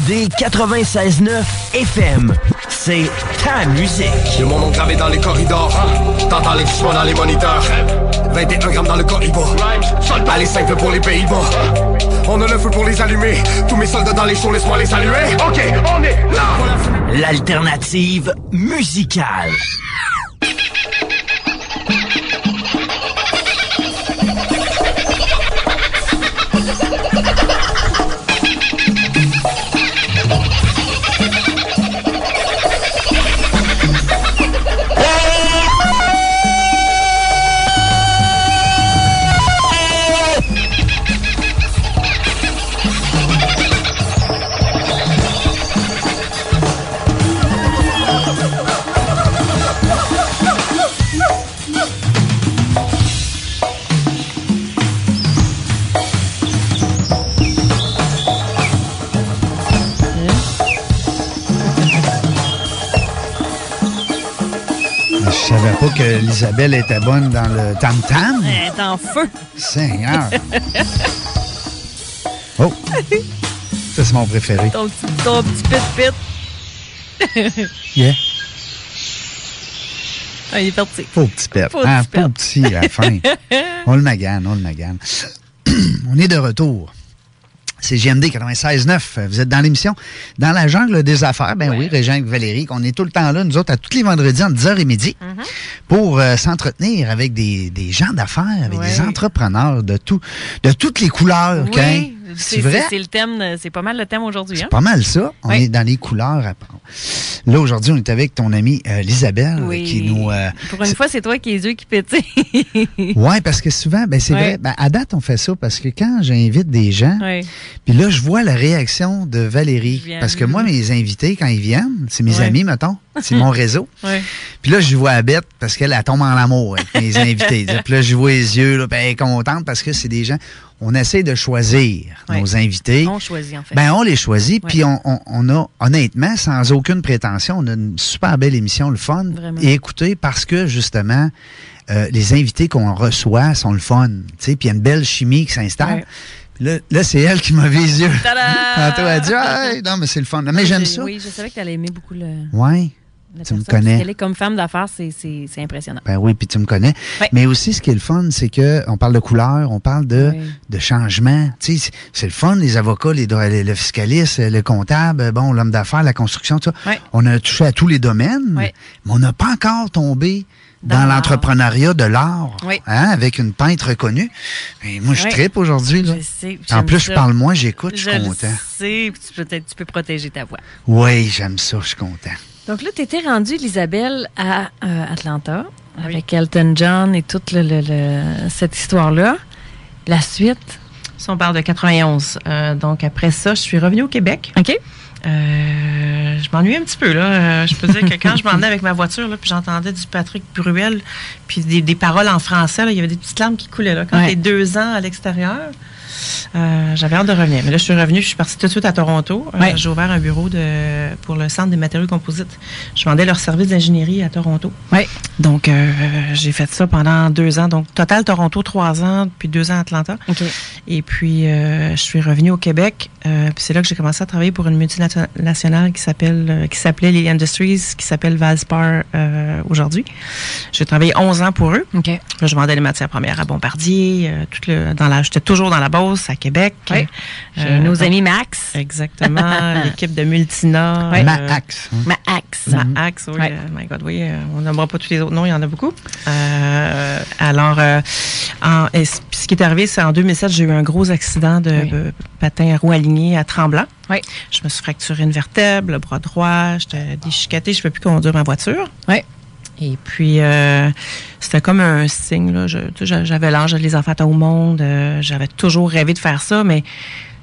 CJMD 96.9 FM. C'est ta musique. J'ai mon nom gravé dans les corridors. T'entends les frissements dans les moniteurs. 21 grammes dans le corridor. Les simples pour les Pays-Bas. On a le feu pour les allumer. Tous mes soldats dans les shows, laisse-moi les saluer. Ok, on est là. L'alternative musicale. l'Isabelle était bonne dans le tam-tam. Elle est en feu. Seigneur. Oh! Ça, c'est mon préféré. Ton petit, ton petit pit-pit. Yeah. Ah, il est parti. Pauvre petit petit pet. pauvre petit, à la fin. on le magane, on le magane. on est de retour. C'est GMD 96.9. Vous êtes dans l'émission Dans la jungle des affaires. Ben oui, Régent et Valérie, qu'on est tout le temps là, nous autres, à tous les vendredis entre 10h et midi, Mm-hmm. pour euh, s'entretenir avec des, des gens d'affaires, avec Ouais. des entrepreneurs de tout, de toutes les couleurs. Oui. C'est vrai? c'est le thème, c'est pas mal le thème aujourd'hui. Hein? C'est pas mal ça. On Oui. est dans les couleurs. à part. Là, aujourd'hui, on est avec ton amie euh, Lisabelle Oui. qui nous... euh, Pour une fois, c'est toi qui les yeux qui pétillent. Oui, parce que souvent, ben c'est vrai, ben, à date, on fait ça parce que quand j'invite des gens, puis là, je vois la réaction de Valérie. Parce que moi, mes invités, quand ils viennent, c'est mes amis, mettons, c'est mon réseau. Puis là, je vois à bête parce qu'elle elle tombe en amour avec mes invités. Puis là, je vois les yeux, là, puis elle est contente parce que c'est des gens. On essaie de choisir Ouais. nos invités. On choisit, en fait. Ben, on les choisit, puis on, on- on a, honnêtement, sans aucune prétention, on a une super belle émission, le fun. Vraiment. Et écoutez, parce que, justement, euh, les invités qu'on reçoit sont le fun, tu sais, puis il y a une belle chimie qui s'installe. Ouais. Là, là c'est elle qui m'a vu les yeux. Tantôt, elle dit, Hey, non, mais c'est le fun. Mais j'aime J'ai- ça. Oui, je savais que tu allais aimer beaucoup le, Ouais. La Tu me connais. Qu'elle est comme femme d'affaires, c'est- impressionnant. Ben oui, puis tu me connais. Mais aussi, ce qui est le fun, c'est que on parle de couleurs, on parle de, Oui. de changement. Tu sais, c'est- le fun, les avocats, les, le fiscaliste, le comptable, bon, l'homme d'affaires, la construction, tout ça. On a touché à tous les domaines, mais on n'a pas encore tombé Dans l'entrepreneuriat de l'art, Oui. hein, avec une peintre reconnue. Et moi, je tripe aujourd'hui. Je sais. En plus, ça. je parle moins, j'écoute, je Je suis content. sais, tu peux, peut-être- tu peux protéger ta voix. Oui, j'aime ça, je suis content. Donc là, tu étais rendue, Isabelle, à euh, Atlanta, avec Elton John et toute le- le- le- cette histoire-là. La suite? Si on parle de 91. euh, donc, après ça, je suis revenue au Québec. OK? Euh, je m'ennuie un petit peu, là. Euh, je peux dire que quand je m'en allais avec ma voiture, là, puis j'entendais du Patrick Bruel, puis des, des paroles en français, là, il y avait des petites larmes qui coulaient, là. Quand Ouais. t'es deux ans à l'extérieur, Euh, J'avais hâte de revenir. Mais là, je suis revenue, je suis partie tout de suite à Toronto. Euh, Ouais. J'ai ouvert un bureau de, pour le Centre des matériaux composites. Je vendais leur service d'ingénierie à Toronto. Oui. Donc, euh, j'ai fait ça pendant deux ans. Donc, total Toronto, trois ans, puis deux ans à Atlanta. Et puis, je suis revenue au Québec. Puis c'est là que j'ai commencé à travailler pour une multinationale qui s'appelle, qui s'appelait Lily Industries, qui s'appelle Valspar aujourd'hui. J'ai travaillé 11 ans pour eux. Là, je vendais les matières premières à Bombardier. tout le, dans la, j'étais toujours dans la Beauce, à Québec. Oui. Euh, nos donc, amis Max. Exactement. L'équipe de Multina. Euh, Max. hein. Max. Max, oui. Ouais. euh, my God, oui. euh, on n'aimera pas tous les autres noms, il y en a beaucoup. Euh, alors, euh, en- ce qui est arrivé, c'est en 2007, j'ai eu un gros accident de Oui. euh, patin à roue aligné à Tremblant. Oui. Je me suis fracturé une vertèbre, le bras droit, j'étais déchiquetée, je ne peux plus conduire ma voiture. Oui. Et puis, euh, c'était comme un signe. Là. J'avais l'âge de les enfants au monde. euh, J'avais toujours rêvé de faire ça, mais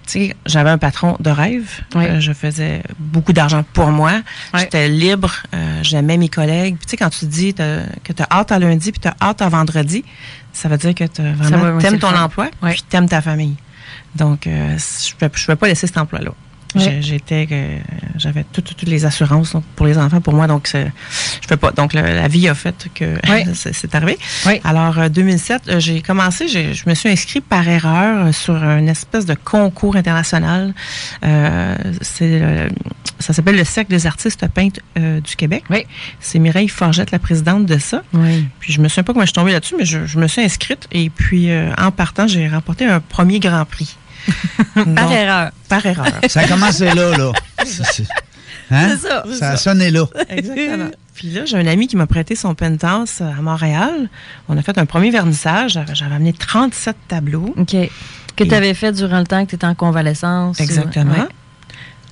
tu sais, j'avais un patron de rêve. Oui. Euh, je faisais beaucoup d'argent pour moi. Oui. J'étais libre. J'aimais mes collègues. Puis, tu sais, quand tu dis que tu as hâte à lundi puis tu as hâte à vendredi, ça veut dire que tu vraiment t'aimes ton fun. emploi Oui. puis t'aimes ta famille. Donc, je ne pouvais pas laisser cet emploi-là. J'étais, euh, j'avais tout- tout- toutes les assurances donc, pour les enfants, pour moi, donc je peux pas. Donc le- la vie a fait que c'est arrivé. Alors euh, 2007, euh, j'ai commencé, je me suis inscrit par erreur euh, sur une espèce de concours international. Euh, c'est euh, ça s'appelle le Cercle des artistes peintres euh, du Québec. Oui. C'est Mireille Forgette, la présidente de ça. Oui. Puis je me souviens pas comment je suis tombée là-dessus, mais je, je me suis inscrite et puis euh, en partant, j'ai remporté un premier Grand Prix. Par erreur. par erreur. Ça a commencé là, là. C'est- Hein? C'est ça. Ça a sonné là. Exactement. Puis là, j'ai un ami qui m'a prêté son penthouse à Montréal. On a fait un premier vernissage. J'avais amené 37 tableaux. OK. Que tu avais fait durant le temps que tu étais en convalescence. ou- Exactement. Ouais.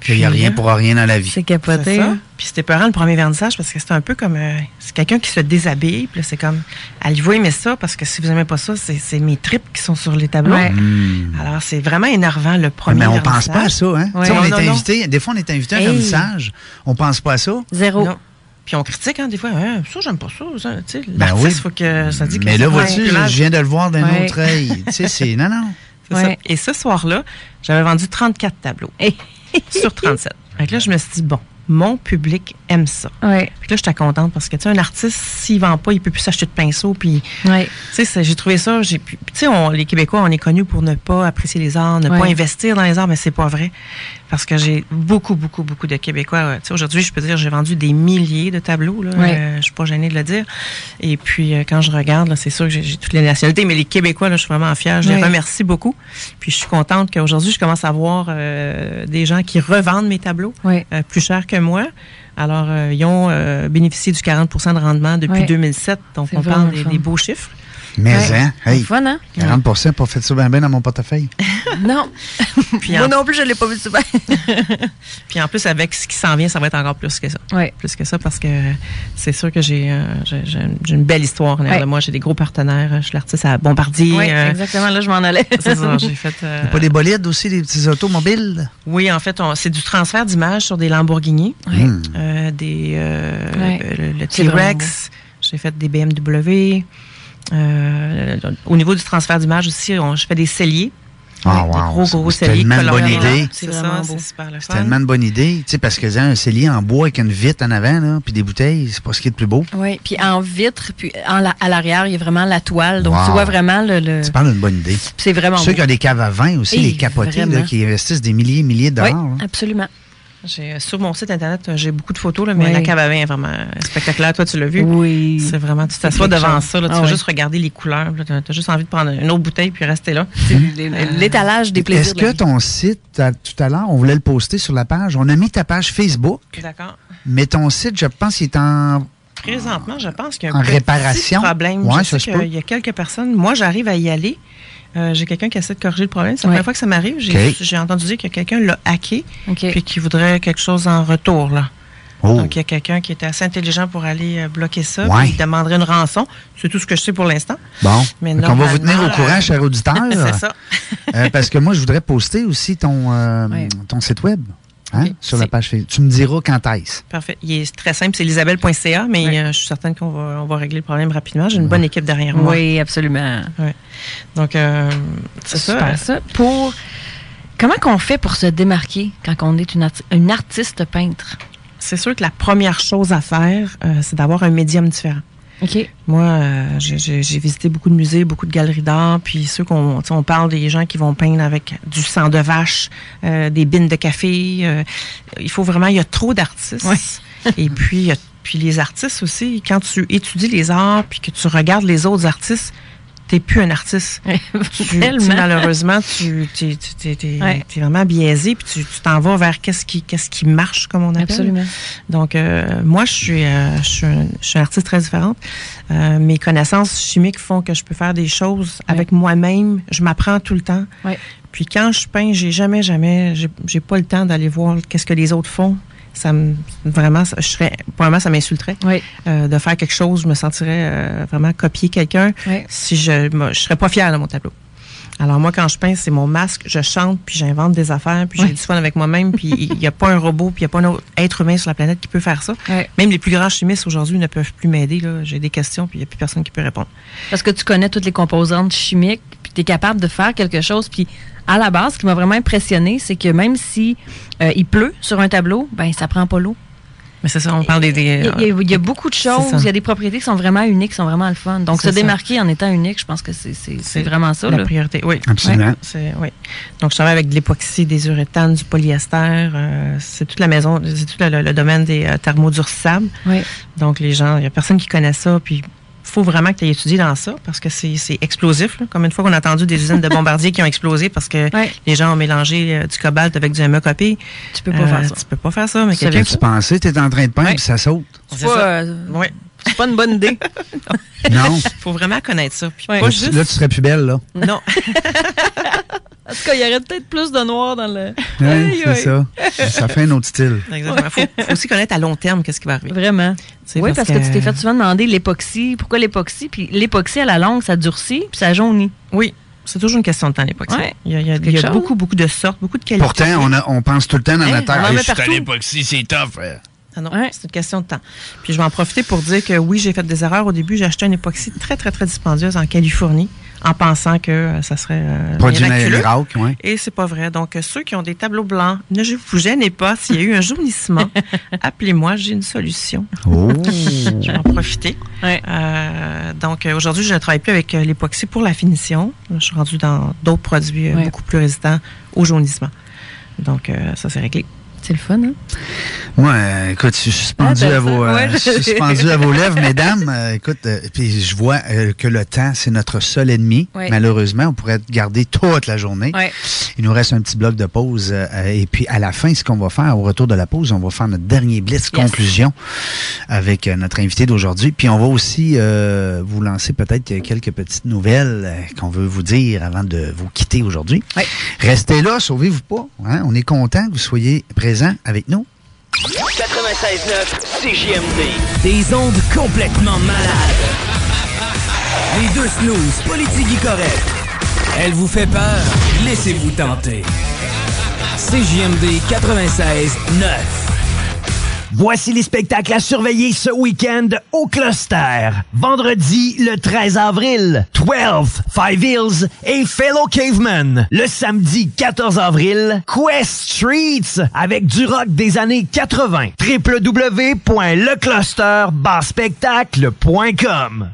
Il n'y a rien pour rien dans la vie. C'est capoté. Ça. hein? Puis c'était peurant le premier vernissage parce que c'était un peu comme euh, c'est quelqu'un qui se déshabille. Puis là, c'est comme allez-vous aimer ça parce que si vous aimez pas ça, c'est c'est mes tripes qui sont sur les tableaux. Ouais. Hmm. Alors c'est vraiment énervant le premier. Mais on pense vernissage. pas à ça, hein? Ouais. On Non, est non, non. invité, des fois on est invité à un Hey. vernissage, on pense pas à ça. Zéro. Non. Puis on critique hein, des fois. Hein, ça j'aime pas ça. ça, tu sais, Ben L'artiste, oui. faut que ça dit que Mais là, vois-tu, je viens de le voir d'un Ouais. autre œil. tu sais, c'est. Non, non. c'est ça. Et ce soir-là, j'avais vendu 34 tableaux sur 37. Fait que là, je me suis dit bon, mon public aime ça. Ouais. Puis là, j'étais contente parce que, tu sais, un artiste, s'il vend pas, il peut plus s'acheter de pinceau. Puis, Ouais. tu sais, j'ai trouvé ça. j'ai Tu sais, les Québécois, on est connus pour ne pas apprécier les arts, ne pas investir dans les arts, mais c'est pas vrai. Parce que j'ai beaucoup, beaucoup, beaucoup de Québécois. euh, Tu sais, aujourd'hui, je peux dire, j'ai vendu des milliers de tableaux. Là, Ouais. Euh, je suis pas gênée de le dire. Et puis, euh, quand je regarde, là, c'est sûr que j'ai toutes les nationalités, mais les Québécois, là, je suis vraiment fière. Je les remercie beaucoup. Puis, je suis contente qu'aujourd'hui, je commence à voir euh, des gens qui revendent mes tableaux euh, plus cher que moi. Alors, ils ont euh, bénéficié du 40% de rendement depuis Ouais. 2007. Donc, on parle des beaux chiffres. Mais, Ouais. hein, C'est hey, fun, hein? 40 pas fait ça bien, bien dans mon portefeuille. Non. Puis Moi en, non plus, je l'ai pas vu souvent. puis en plus, avec ce qui s'en vient, ça va être encore plus que ça. Ouais. Plus que ça, parce que c'est sûr que j'ai euh, une belle histoire derrière Ouais. de moi. J'ai des gros partenaires. Je suis l'artiste à Bombardier. Oui, euh, exactement. Là, je m'en allais. c'est ça, j'ai fait... euh, Pas des bolides aussi, des petits automobiles? oui, en fait, c'est du transfert d'images sur des Lamborghini, Hmm. euh, des euh, Ouais. le, T-Rex. J'ai fait des BMW. Euh, au niveau du transfert d'images aussi, on- je fais des celliers. Ah, wow, gros, c'est- gros c'est celliers tellement une bonne idée. C'est ça, c'est super le C'est tellement une bonne idée. Tu sais, parce que hein, un cellier en bois avec une vitre en avant, là, puis des bouteilles, c'est pas ce qui est le plus beau. Oui, puis en vitre, puis en la- à l'arrière, il y a vraiment la toile. Donc, Wow. tu vois vraiment le. le- Tu parles d'une bonne idée. C'est vraiment Ceux beau. qui ont des caves à vin aussi, Hey, les capotés, là, qui investissent des milliers et milliers de Oui, dollars. hein. absolument. J'ai, euh, sur mon site internet, euh, j'ai beaucoup de photos, là, mais Oui. la cave à vin est vraiment euh, spectaculaire. Toi, tu l'as vu. Oui. C'est vraiment, tu t'assois devant chose. ça, là, tu Ah vas juste regarder les couleurs. Tu as, juste envie de prendre une autre bouteille puis rester là. L'étalage des plaisirs. Est-ce de que vie. ton site, à- tout à l'heure, on voulait le poster sur la page, on a mis ta page Facebook, D'accord. mais ton site, je pense, il est en... Présentement, je pense qu'il y a un En petit réparation? problème. Ouais, je ça sais se peut. qu'il y a quelques personnes. Moi, j'arrive à y aller. Euh, j'ai quelqu'un qui essaie de corriger le problème. C'est la Ouais. première fois que ça m'arrive. J'ai, entendu dire que quelqu'un l'a hacké OK. puis qui voudrait quelque chose en retour. Là. Oh, Donc, il y a quelqu'un qui était assez intelligent pour aller euh, bloquer ça. Ouais. puis Il demanderait une rançon. C'est tout ce que je sais pour l'instant. bon. Mais Donc, on va vous tenir au courant, euh, cher auditeur. C'est ça. Euh, parce que moi, je voudrais poster aussi ton, euh, Ouais. ton site web. Hein, sur la page Facebook. Tu me diras quand est-ce. Parfait. Il est très simple, c'est elisabelle.ca, mais Ouais. euh, je suis certaine qu'on va, on va régler le problème rapidement. J'ai une bonne équipe derrière moi. Oui, absolument. Donc, euh, c'est ça. Super, ça. Pour... Comment qu'on fait pour se démarquer quand on est une, arti- une artiste peintre? C'est sûr que la première chose à faire, euh, c'est d'avoir un médium différent. Moi, euh, j'ai- visité beaucoup de musées, beaucoup de galeries d'art, puis ceux qu'on on parle des gens qui vont peindre avec du sang de vache, euh, des bines de café. euh, il faut vraiment, il y a trop d'artistes. Ouais. Et puis, il y a- puis les artistes aussi, quand tu étudies les arts, puis que tu regardes les autres artistes, t'es plus un artiste. Tu- malheureusement, tu t'es, tu- t'es- t'es- Ouais. t'es vraiment biaisé, puis tu tu t'en vas vers qu'est-ce qui, qu'est-ce qui marche, comme on appelle. Absolument. Donc, euh, moi, je suis, euh, je, suis un- je suis une artiste très différente. Euh, mes connaissances chimiques font que je peux faire des choses avec moi-même. Je m'apprends tout le temps. Ouais. Puis quand je peins, j'ai jamais, jamais, j'ai j'ai pas le temps d'aller voir qu'est-ce que les autres font. Ça me, vraiment, ça- je serais, probablement, ça m'insulterait Oui. euh, de faire quelque chose. Je me sentirais euh, vraiment copier quelqu'un Oui. si je, moi, je serais pas fière de mon tableau. Alors moi, quand je peins, c'est mon masque, je chante, puis j'invente des affaires, puis j'ai du fun avec moi-même, puis il n'y a pas un robot, puis il n'y a pas un autre être humain sur la planète qui peut faire ça. Même les plus grands chimistes aujourd'hui ne peuvent plus m'aider. là. J'ai des questions, puis il n'y a plus personne qui peut répondre. Parce que tu connais toutes les composantes chimiques, puis tu es capable de faire quelque chose. Puis à la base, ce qui m'a vraiment impressionné, c'est que même si euh, il pleut sur un tableau, ben ça prend pas l'eau. Mais c'est ça, on parle des... des- Il y, a, il y beaucoup de choses, il y a des propriétés qui sont vraiment uniques, qui sont vraiment le fun. Donc se ça. démarquer en étant unique, je pense que c'est c'est- c'est vraiment ça. la là. priorité. Oui. Absolument. C'est, oui. Donc, je travaille avec de l'époxy, des uréthanes, du polyester. euh, c'est toute la maison, c'est tout le, le- le domaine des euh, thermodurcissables. Oui. Donc, les gens, il n'y a personne qui connaît ça. Puis, faut vraiment que tu aies étudié dans ça parce que c'est, c'est explosif. là. Comme une fois qu'on a entendu des usines de bombardiers qui ont explosé parce que Ouais. les gens ont mélangé euh, du cobalt avec du ME copé. Tu peux pas faire ça. Tu peux pas faire ça, mais quelqu'un Tu pensais, tu es en train de peindre, Ouais. ça saute. C'est euh, Oui. c'est pas une bonne idée. Non. faut vraiment connaître ça. Puis Ouais. pas Là, tu, juste... là, tu serais plus belle, là. Non. En tout cas, il y aurait peut-être plus de noir dans le. Ouais, Aïe, c'est ça. Ça fait un autre style. Exactement. Faut, faut aussi connaître à long terme qu'est-ce qui va arriver. Vraiment. Oui, parce que, tu t'es fait souvent demander l'époxy. Pourquoi l'époxy? Puis l'époxy, à la longue, ça durcit, puis ça jaunit. Oui, c'est toujours une question de temps, l'époxy. Ouais. Il y a, il y a- quelque il y a chose. beaucoup, beaucoup de sortes, beaucoup de qualités. Pourtant, on, a, on pense tout le temps dans Hein, notre terre. je suis à partout. l'époxy, c'est tough. frère. Ah non, Ouais. c'est une question de temps. Puis je vais en profiter pour dire que oui, j'ai fait des erreurs au début. J'ai acheté une époxy très, très, très dispendieuse en Californie en pensant que euh, ça serait euh, miracle, ouais. Et c'est pas vrai. Donc, ceux qui ont des tableaux blancs, ne vous gênez pas. S'il y a eu un jaunissement, appelez-moi, j'ai une solution. Oh. Je vais en profiter. Ouais. Euh, donc, euh, aujourd'hui, je ne travaille plus avec l'époxy pour la finition. Je suis rendue dans d'autres produits Ouais. beaucoup plus résistants au jaunissement. Donc, euh, ça, c'est réglé. C'est le fun, hein? Moi, euh, écoute, je suis suspendu, Ah, à, vos, euh, Ouais, je suspendu à vos lèvres, mesdames. Euh, écoute, euh, puis je vois euh, que le temps, c'est notre seul ennemi. Ouais. Malheureusement, on pourrait garder toute la journée. Ouais. Il nous reste un petit bloc de pause. et puis, à la fin, ce qu'on va faire, au retour de la pause, on va faire notre dernier blitz conclusion avec notre invité d'aujourd'hui. Puis, on va aussi vous lancer peut-être quelques petites nouvelles qu'on veut vous dire avant de vous quitter aujourd'hui. Restez là, sauvez-vous pas. hein? On est content que vous soyez présents avec nous. 96.9 CJMD. Des ondes complètement malades. Les deux snooze, politique correct. Elle vous fait peur? Laissez-vous tenter. CJMD 96.9. Voici les spectacles à surveiller ce week-end au Cluster. Vendredi, le 13 avril, 12, Five Hills et Fellow Caveman. Le samedi 14 avril, Quest Streets avec du rock des années 80. www.lecluster-spectacle.com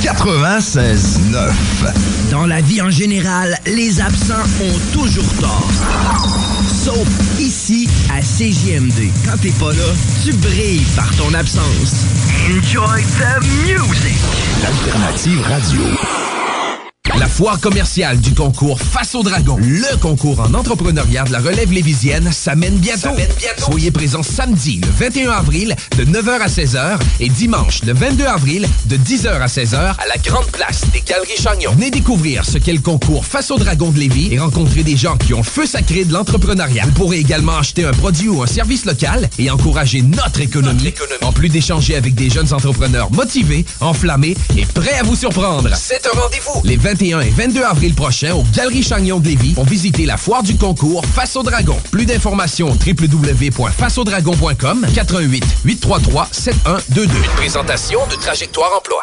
96.9. Dans la vie en général, les absents ont toujours tort. Sauf ici à CJMD. Quand t'es pas là, tu brilles par ton absence. Enjoy the music. L'alternative radio. La foire commerciale du concours Face au Dragon, le concours en entrepreneuriat de la relève lévisienne, s'amène bientôt. Soyez présents samedi, le 21 avril, de 9h à 16h et dimanche, le 22 avril, de 10h à 16h à la Grande Place des Galeries Chagnon. Venez découvrir ce qu'est le concours Face au Dragon de Lévis et rencontrer des gens qui ont le feu sacré de l'entrepreneuriat. Vous pourrez également acheter un produit ou un service local et encourager notre économie, en plus d'échanger avec des jeunes entrepreneurs motivés, enflammés et prêts à vous surprendre. C'est un rendez-vous les 21 21 et 22 avril prochain au Galerie Chagnon de Lévis pour visiter la foire du concours Face au Dragon. Plus d'informations www.faceaudragon.com 88 833 7122. Une présentation de Trajectoire Emploi.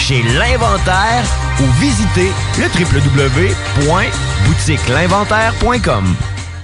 chez L'Inventaire ou visitez le www.boutiquelinventaire.com.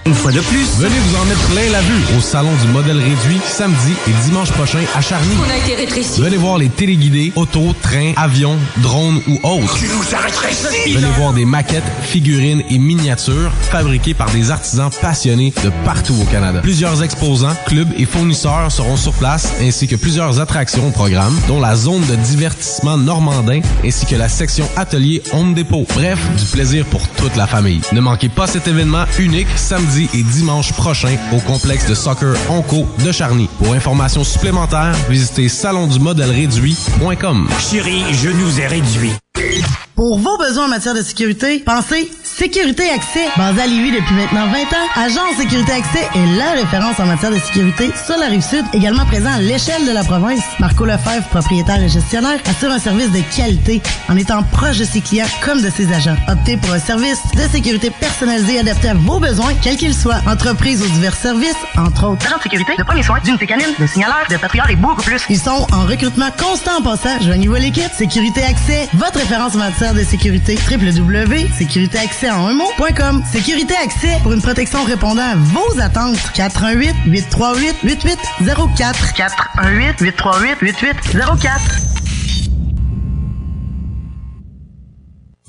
Une fois de plus, Venez vous en mettre plein la vue au Salon du modèle réduit samedi et dimanche prochain à Charny. On a été rétréci. Venez voir les téléguidés, autos, trains, avions, drones ou autres. Tu nous as. Venez voir des maquettes, figurines et miniatures fabriquées par des artisans passionnés de partout au Canada. Plusieurs exposants, clubs et fournisseurs seront sur place ainsi que plusieurs attractions au programme, dont la zone de divertissement normandin ainsi que la section atelier Home Depot. Bref, du plaisir pour toute la famille. Ne manquez pas cet événement unique samedi et dimanche prochain au complexe de soccer Onco de Charny. Pour informations supplémentaires, visitez salondumodèleréduit.com. Chérie, je nous ai réduit. Pour vos besoins en matière de sécurité, pensez Sécurité Accès, basé à Lévis depuis maintenant 20 ans. Agence Sécurité Accès est la référence en matière de sécurité sur la rive sud, également présent à l'échelle de la province. Marco Lefebvre, propriétaire et gestionnaire, assure un service de qualité en étant proche de ses clients comme de ses agents. Optez pour un service de sécurité personnalisé adapté à vos besoins, quels qu'ils soient. Entreprise aux divers services, entre autres. Agents de sécurité, de premiers soins, d'unité canine, de signaleurs, de patrouilleurs et beaucoup plus. Ils sont en recrutement constant en passant. Joignez-vous à l'équipe. Sécurité Accès, votre référence en matière de sécurité. www.sécuritéaccès en un mot.com. Sécurité Accès pour une protection répondant à vos attentes. 418 838 8804 418 838 8804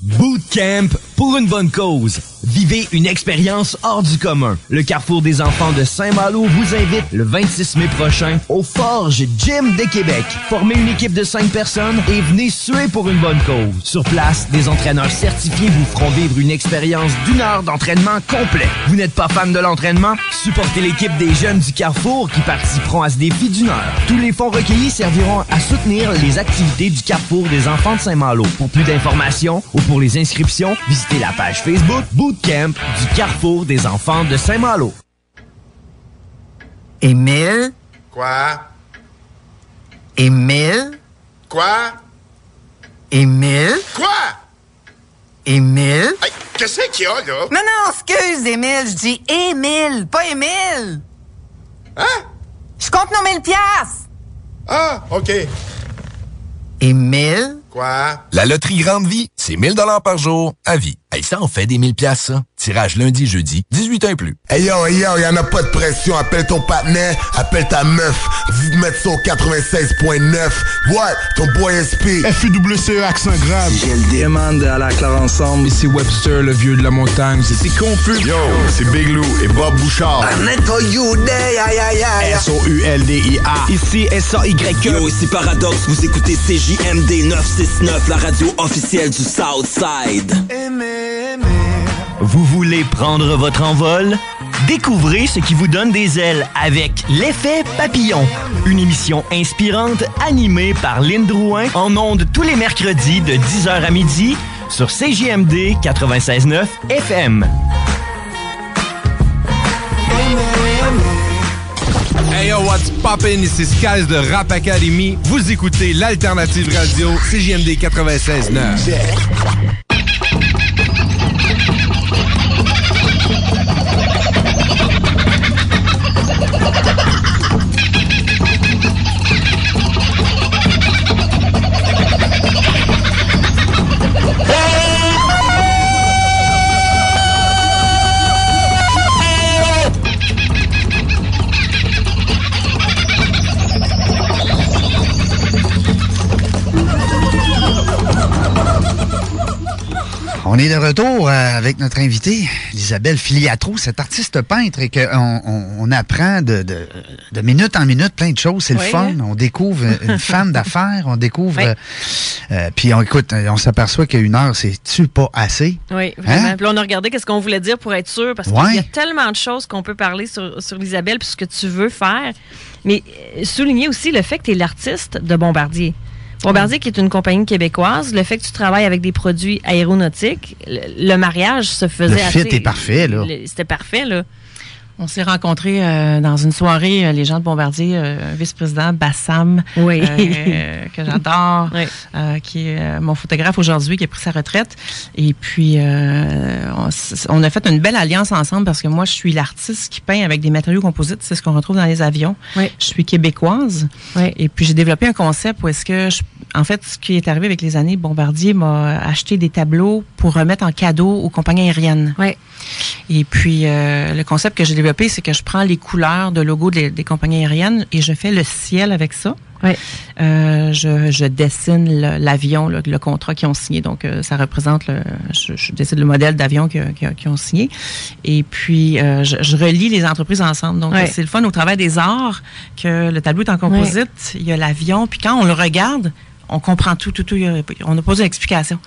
Bootcamp pour une bonne cause. Vivez une expérience hors du commun. Le Carrefour des enfants de Saint-Malo vous invite le 26 mai prochain au Forge Gym de Québec. Formez une équipe de 5 personnes et venez suer pour une bonne cause. Sur place, des entraîneurs certifiés vous feront vivre une expérience d'une heure d'entraînement complet. Vous n'êtes pas fan de l'entraînement? Supportez l'équipe des jeunes du Carrefour qui participeront à ce défi d'une heure. Tous les fonds recueillis serviront à soutenir les activités du Carrefour des enfants de Saint-Malo. Pour plus d'informations ou pour les inscriptions, visitez la page Facebook Bootcamp du Carrefour des enfants de Saint-Malo. Émile? Quoi? Émile? Quoi? Émile? Quoi? Émile? Hey, qu'est-ce qu'il y a, là? Non, non, excuse, Émile. Je dis Émile, pas Émile. Hein? Je compte nos mille piastres. Ah, OK. Émile? Quoi? La loterie Grande Vie, c'est 1000 dollars par jour à vie. Hey, ça en fait des 1000 pièces ça. Tirage lundi, jeudi, 18 ans et plus. Hey yo, hey yo, y'en a pas de pression. Appelle ton partenaire, appelle ta meuf. Vous mettre ça au 96.9. What? Ton boy SP. FUWCE accent grave. J'ai le demande à la clare ensemble. Ici Webster, le vieux de la montagne. C'est confus. Yo, c'est Big Lou et Bob Bouchard. for you day, aïe aïe aïe. S-O-U-L-D-I-A. Ici S-A-Y-E. Yo, ici Paradox, vous écoutez CJMD 969, la radio officielle du Southside. Vous voulez prendre votre envol? Découvrez ce qui vous donne des ailes avec L'effet papillon, une émission inspirante animée par Lynn Drouin en ondes tous les mercredis de 10h à midi sur CJMD 96.9 FM. Hey yo, what's poppin'? Ici Skies de Rap Academy. Vous écoutez l'Alternative Radio, CJMD 96.9. On est de retour euh, avec notre invitée, Isabelle Filiatro, cette artiste peintre, et qu'on on, on apprend de, de, de minute en minute plein de choses. C'est le fun. On découvre une femme d'affaires, on découvre. Oui. euh, euh, puis on écoute, on s'aperçoit qu'une heure, c'est-tu pas assez? Oui, vraiment. Hein? Puis là, on a regardé qu'est-ce qu'on voulait dire pour être sûr, parce qu'il y a tellement de choses qu'on peut parler sur, sur l'Isabelle, puis ce que tu veux faire. Mais souligner aussi le fait que tu es l'artiste de Bombardier. Bombardier, qui est une compagnie québécoise, le fait que tu travailles avec des produits aéronautiques, le, le mariage se faisait Le fit assez- est parfait, là. C'était parfait, là. On s'est rencontrés euh, dans une soirée, euh, les gens de Bombardier, euh, vice-président Bassam, Oui. euh, que j'adore, qui est mon photographe aujourd'hui, qui a pris sa retraite. Et puis, on, a fait une belle alliance ensemble parce que moi, je suis l'artiste qui peint avec des matériaux composites. C'est ce qu'on retrouve dans les avions. Je suis québécoise. Et puis, j'ai développé un concept où est-ce que, je- en fait, ce qui est arrivé avec les années, Bombardier m'a acheté des tableaux pour remettre en cadeau aux compagnies aériennes. Et puis, le concept que j'ai développé, c'est que je prends les couleurs de logo des, des compagnies aériennes et je fais le ciel avec ça. Euh, je, je dessine l'avion, le, le contrat qu'ils ont signé. Donc, euh, ça représente, le, je, je dessine le modèle d'avion qu'ils ont signé. Et puis, euh, je, je relie les entreprises ensemble. Donc, c'est le fun au travail des arts que le tableau est en composite. Il y a l'avion. Puis, quand on le regarde, on comprend tout, tout, tout. On n'a pas d'explication.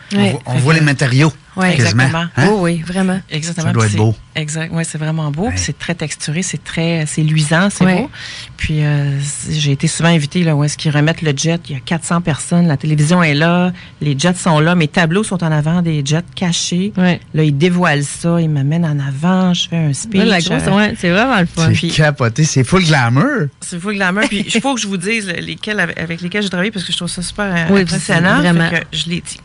On voit les matériaux. Quasiment, exactement. hein? Oh oui, vraiment. Exactement. Ça doit être beau. c'est- Exact. Ouais, c'est vraiment beau. Puis c'est très texturé, c'est très, c'est luisant, c'est Ouais. beau. Puis euh, j'ai été souvent invitée là où est-ce qu'ils remettent le jet. Il y a 400 personnes, la télévision est là, les jets sont là, mes tableaux sont en avant des jets cachés. Là, ils dévoilent ça, ils m'amènent en avant, je fais un speech. Ouais, la grosse- euh, ouais, c'est vraiment le fun. C'est Puis- capoté, c'est full glamour. c'est full glamour. Puis il faut que je vous dise lesquels avec, lesquels j'ai travaillé parce que je trouve ça super euh, Oui, impressionnant. c'est vraiment. Fait que je l'ai dit.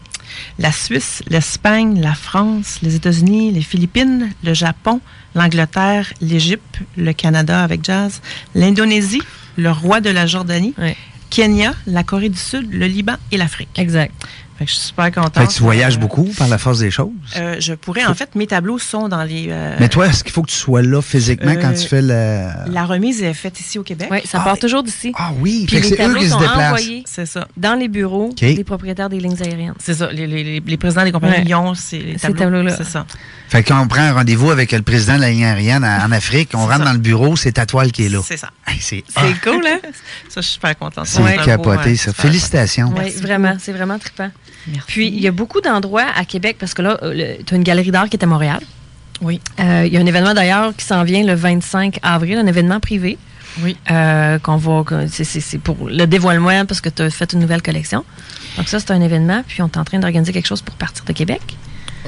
La Suisse, l'Espagne, la France, les États-Unis, les Philippines, le Japon, l'Angleterre, l'Égypte, le Canada avec jazz, l'Indonésie, le roi de la Jordanie, Kenya, la Corée du Sud, le Liban et l'Afrique. Exact. Fait que je suis super contente. Fait que tu voyages Euh, beaucoup par la force des choses? euh, je pourrais, en fait, mes tableaux sont dans les. euh, Mais toi, est-ce qu'il faut que tu sois là physiquement quand tu fais le. La remise est faite ici au Québec. Oui, ça part toujours d'ici. Ah oui, Puis les c'est eux tableaux qui se sont déplacent. envoyés C'est ça. dans les bureaux des propriétaires des lignes aériennes. C'est ça. Les, les- les- les présidents des compagnies Ouais. ont ces, les Ces tableaux. tableaux-là. C'est ça. Fait que quand on prend un rendez-vous avec le président de la ligne aérienne en, en Afrique, on rentre dans le bureau, c'est ta toile qui est là. C'est ça. Hey, c'est C'est cool, hein? Ça, je suis super contente. C'est un beau, capoté, euh, ça. super- Félicitations. Oui, vraiment, c'est vraiment trippant. Puis, il y a beaucoup d'endroits à Québec, parce que là, tu as une galerie d'art qui est à Montréal. Oui. Euh, Il y a un événement d'ailleurs qui s'en vient le 25 avril, un événement privé. Oui. Euh, qu'on va. c'est pour le dévoilement parce que tu as fait une nouvelle collection. Donc, ça, c'est un événement. Puis, on est en train d'organiser quelque chose pour partir de Québec.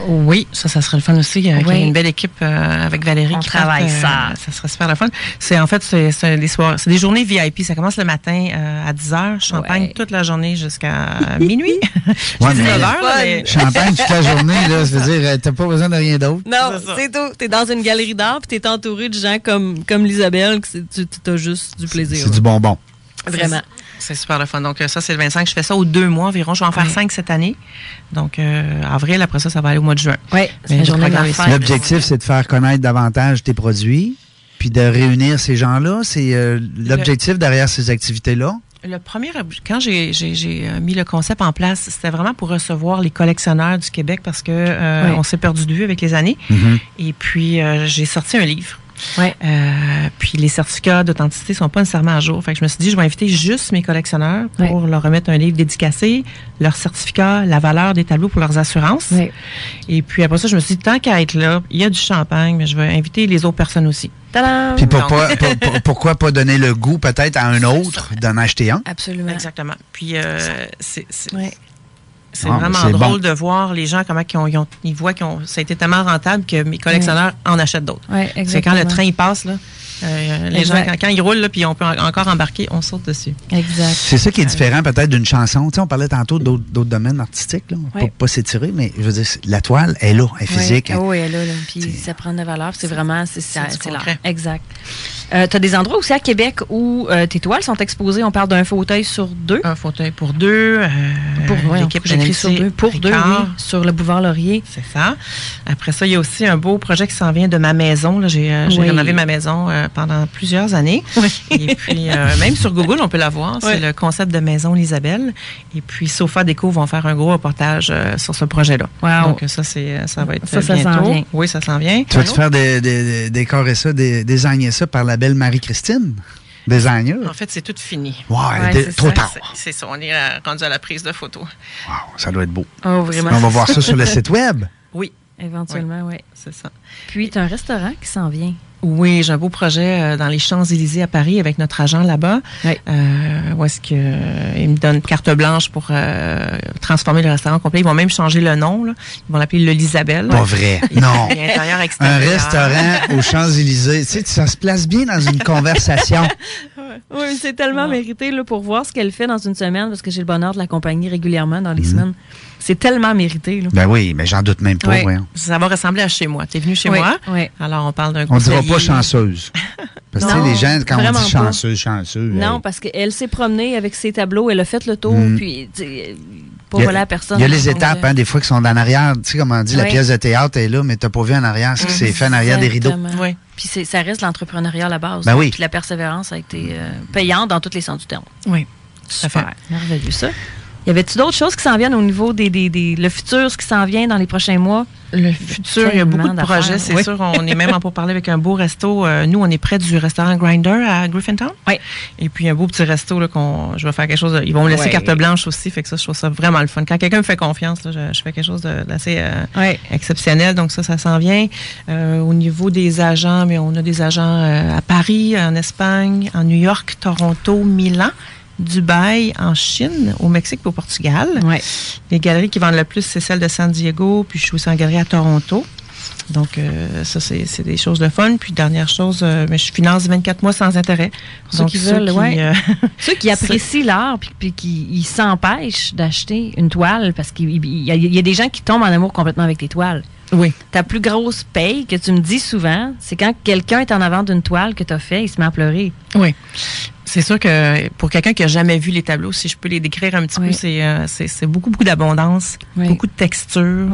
Oui, ça, ça serait le fun aussi. Il y a une belle équipe euh, avec Valérie On qui travaille euh, ça. Ça serait super le fun. C'est en fait, c'est des soirs, c'est des journées VIP. Ça commence le matin euh, à 10 h, champagne toute la journée jusqu'à minuit. Ouais, Jusqu'à mais- 9 heures, là, mais- Champagne toute la journée, là, ça veut dire, euh, t'as pas besoin de rien d'autre. Non, c'est tout. Tu es dans une galerie d'art puis tu es entouré de gens comme, comme l'Isabelle, tu as juste du plaisir. C'est du bonbon. Vraiment. C'est super le fun. Donc, euh, ça, c'est le 25. Je fais ça aux deux mois environ. Je vais en faire cinq cette année. Donc, euh, avril, après ça, ça va aller au mois de juin. Oui, c'est une journée L'objectif, c'est de faire connaître davantage tes produits, puis de réunir ces gens-là. C'est euh, l'objectif derrière ces activités-là? Le premier, quand j'ai mis le concept en place, c'était vraiment pour recevoir les collectionneurs du Québec parce que euh, Oui. on s'est perdu de vue avec les années. Mhm. Et puis, euh, j'ai sorti un livre. Ouais. Euh, puis les certificats d'authenticité sont pas nécessairement à jour. Fait que je me suis dit, je vais inviter juste mes collectionneurs pour leur remettre un livre dédicacé, leur certificat, la valeur des tableaux pour leurs assurances. Et puis après ça, je me suis dit, tant qu'à être là, il y a du champagne, mais je vais inviter les autres personnes aussi. Tadam! Puis pour Donc- pas- pour- pour- pourquoi pas donner le goût peut-être à un autre d'en acheter un? Absolument. Exactement. Puis euh, c'est c'est- c'est Ah, vraiment drôle bon. de voir les gens comment ils, ont, ils, ont- ils voient que ça a été tellement rentable que mes collectionneurs en achètent d'autres. Ouais, c'est quand le train il passe là, euh, les gens quand, quand ils roulent là, puis on peut en- encore embarquer, on saute dessus. Exact. C'est ça qui est différent peut-être d'une chanson. Tu sais, on parlait tantôt d'autres domaines artistiques, là. Ouais. Pas, pas s'étirer, mais je veux dire, la toile est là, elle est physique. Oui, oui, elle est là. là. Puis ça prend de la valeur. C'est vraiment, c'est l'art. Exact. Euh, tu as des endroits aussi à Québec où euh, tes toiles sont exposées? On parle d'un fauteuil sur deux. Un fauteuil pour deux. euh, Pour l'équipe j'écris sur deux. Pour deux, oui, sur le boulevard Laurier. C'est ça. Après ça, il y a aussi un beau projet qui s'en vient de ma maison. là. J'ai euh, j'ai Oui. rénové ma maison euh, pendant plusieurs années. Et puis, euh, même sur Google, on peut la voir. C'est Oui. le concept de Maison Lisabelle. Et puis, Sofa Déco vont faire un gros reportage euh, sur ce projet-là. Wow. Donc, ça, c'est, ça va être Ça, ça bientôt. s'en vient. Oui, ça s'en vient. Tu vas-tu faire des, des- des- décorer ça, des, designer ça par la belle Marie-Christine? Designer? En fait, c'est tout fini. Ouais, c'est trop ça. tard. C'est- ça. On est euh, rendu à la prise de photos. Ça doit être beau. Oh, vraiment. On va voir ça sur le site web. Oui. Éventuellement, oui. C'est ça. Puis, tu as un restaurant qui s'en vient. Oui, j'ai un beau projet euh, dans les Champs-Élysées à Paris avec notre agent là-bas. Euh, où est-ce que euh, ils me donnent carte blanche pour euh, transformer le restaurant complet. Ils vont même changer le nom. Là. Ils vont l'appeler le Lisabelle. Pas vrai. Non. intérieur, Un restaurant aux Champs-Élysées. Tu sais, ça se place bien dans une conversation. Oui, c'est tellement mérité là, pour voir ce qu'elle fait dans une semaine, parce que j'ai le bonheur de l'accompagner régulièrement dans les semaines. C'est tellement mérité. Là. Ben oui, mais j'en doute même pas. Ça va ressembler à chez moi. Tu es venu chez Oui, moi? oui. Alors, on parle d'un On dira conseiller. pas chanceuse. Parce que tu sais, Non, les gens, quand on dit pas. chanceuse, chanceuse. Non, parce qu'elle s'est promenée avec ses tableaux, elle a fait le tour, Mm. puis tu sais, pas Il y a- voilà à personne. Il y a les étapes, hein, des fois, qui sont en arrière. Tu sais, comme on dit, la Oui. pièce de théâtre est là, mais tu n'as pas vu en arrière ce qui s'est fait en arrière des rideaux. Exactement. Puis ça reste l'entrepreneuriat à la base. Ben oui. Puis la persévérance a été euh, payante dans tous les sens du terme. Oui. Super. Merveilleux, ça. Y avait-tu d'autres choses qui s'en viennent au niveau des, des, des- le futur, ce qui s'en vient dans les prochains mois? Le futur, il y a beaucoup de projets, c'est Oui. sûr. On est même en pour parler avec un beau resto. Euh, nous, on est près du restaurant Grinder à Griffintown. Oui. Et puis, un beau petit resto, là, qu'on, je vais faire quelque chose. de- ils vont me laisser carte blanche aussi. Fait que ça, je trouve ça vraiment le fun. Quand quelqu'un me fait confiance, là, je, je fais quelque chose d'assez euh, exceptionnel. Donc, ça, ça s'en vient. Euh, au niveau des agents, mais on a des agents à Paris, en Espagne, en New York, Toronto, Milan. Dubaï, en Chine, au Mexique et au Portugal. Les galeries qui vendent le plus, c'est celle de San Diego, puis je suis aussi en galerie à Toronto. Donc, euh, ça, c'est des choses de fun. Puis, dernière chose, euh, mais je finance 24 mois sans intérêt. Pour ceux qui veulent, ouais. euh, Ceux qui apprécient l'art puis, puis qui s'empêchent d'acheter une toile parce qu'il il- il y, a- il y a des gens qui tombent en amour complètement avec tes toiles. Oui. Ta plus grosse paye que tu me dis souvent, c'est quand quelqu'un est en avant d'une toile que tu as fait, il se met à pleurer. Oui. C'est sûr que pour quelqu'un qui a jamais vu les tableaux, si je peux les décrire un petit Oui. peu, c'est euh, c'est c'est beaucoup, beaucoup d'abondance, Oui. beaucoup de texture.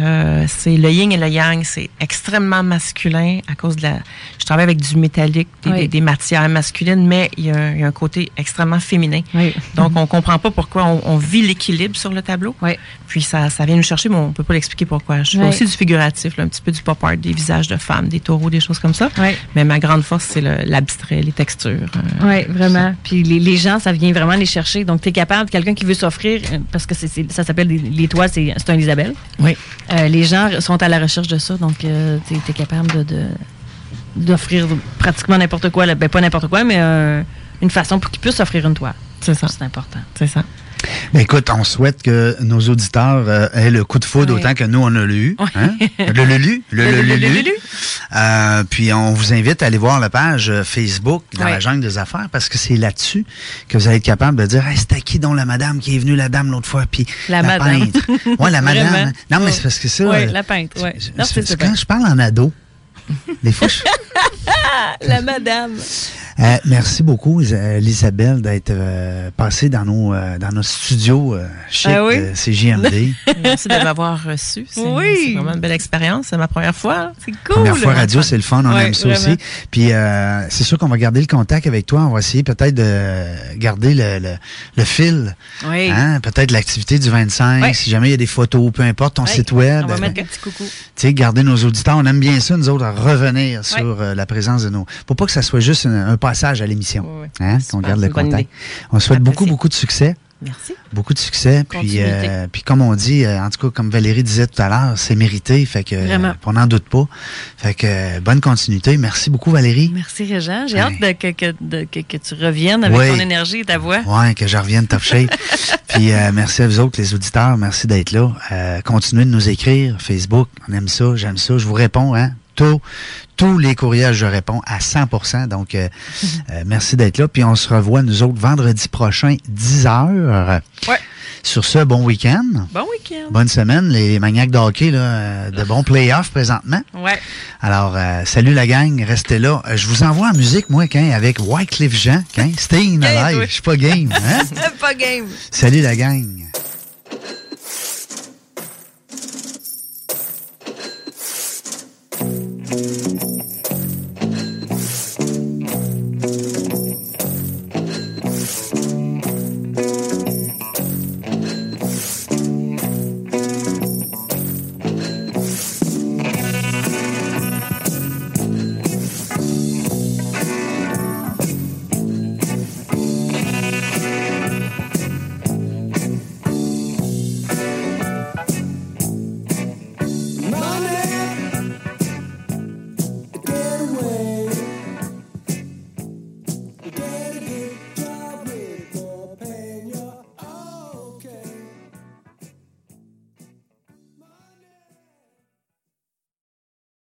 Euh, c'est le yin et le yang, c'est extrêmement masculin à cause de la... Je travaille avec du métallique, des, des- des matières masculines, mais il y, a, il y a un côté extrêmement féminin. Donc, on comprend pas pourquoi on, on vit l'équilibre sur le tableau. Puis, ça, ça vient nous chercher, mais on peut pas l'expliquer pourquoi. Je fais aussi du figuratif, là, un petit peu du pop art, des visages de femmes, des taureaux, des choses comme ça. Mais ma grande force, c'est le- l'abstrait, les textures. euh, vraiment. Puis les, les gens, ça vient vraiment les chercher. Donc, tu es capable, quelqu'un qui veut s'offrir, euh, parce que ça s'appelle les toiles, c'est un Isabelle. Oui. Euh, les gens sont à la recherche de ça. Donc, tu es, capable de- d'offrir pratiquement n'importe quoi. là. Ben, pas n'importe quoi, mais euh, une façon pour qu'ils puissent offrir une toile. C'est ça. C'est important. C'est ça. Ben, écoute, on souhaite que nos auditeurs euh, aient le coup de foudre Oui. autant que nous, on a eu. Hein? Le lulu. Le, Le- le- le- lulu. le- lulu. Euh, puis on vous invite à aller voir la page euh, Facebook dans Oui. la jungle des affaires parce que c'est là-dessus que vous allez être capable de dire hey, c'était qui donc la madame qui est venue, la dame l'autre fois, puis La madame. peintre. Ouais, la madame. Vraiment. Non, mais c'est parce que ça. Oui, la peintre, oui. c'est- c'est- quand je parle en ado, des fois, je- la madame. Euh, merci beaucoup, Isa- Elisabeth, d'être euh, passée dans nos, euh, dans nos studios euh, chic Ah oui? CJMD. Merci de m'avoir reçu. C'est Oui. c'est vraiment une belle expérience. C'est ma première fois. C'est Première fois radio, c'est le fun, on Ouais, aime ça vraiment. aussi. Puis euh, c'est sûr qu'on va garder le contact avec toi. On va essayer peut-être de garder le, le, le fil. Oui. Hein? Peut-être l'activité du 25, Oui. si jamais il y a des photos, peu importe ton Oui. site web. On va euh, mettre des petits coucous. tu sais, garder nos auditeurs. On aime bien ça, nous autres, à revenir sur euh, la présence de nos. Pour pas que ça soit juste un, un passage à l'émission. Ouais, ouais. Hein? Qu'on garde c'est le contact. On souhaite beaucoup, beaucoup de succès. Merci. Beaucoup de succès. Puis, euh, puis comme on dit, euh, en tout cas, comme Valérie disait tout à l'heure, c'est mérité. Fait que, Vraiment. euh, on n'en doute pas. Fait que, bonne continuité. Merci beaucoup, Valérie. Merci, Régent. J'ai Ouais. hâte de, que, que, de- que, que tu reviennes avec Oui. ton énergie et ta voix. Ouais, que je revienne top shape. Puis merci à vous autres, les auditeurs. Merci d'être là. Continuez de nous écrire. Facebook, on aime ça, j'aime ça. Je vous réponds, hein. Tous les courriels, je réponds à 100% Donc, euh, euh, merci d'être là. Puis on se revoit, nous autres, vendredi prochain, 10 heures. Ouais. Sur ce, bon week-end. Bon week-end. Bonne semaine, les maniaques de hockey, là, de bons playoffs présentement. Ouais. Alors, euh, salut la gang, restez là. Je vous envoie en musique, moi, quand, avec Wycliffe Jean, quand, Staying Game, Alive. Je suis pas game, hein? Pas game. Salut la gang.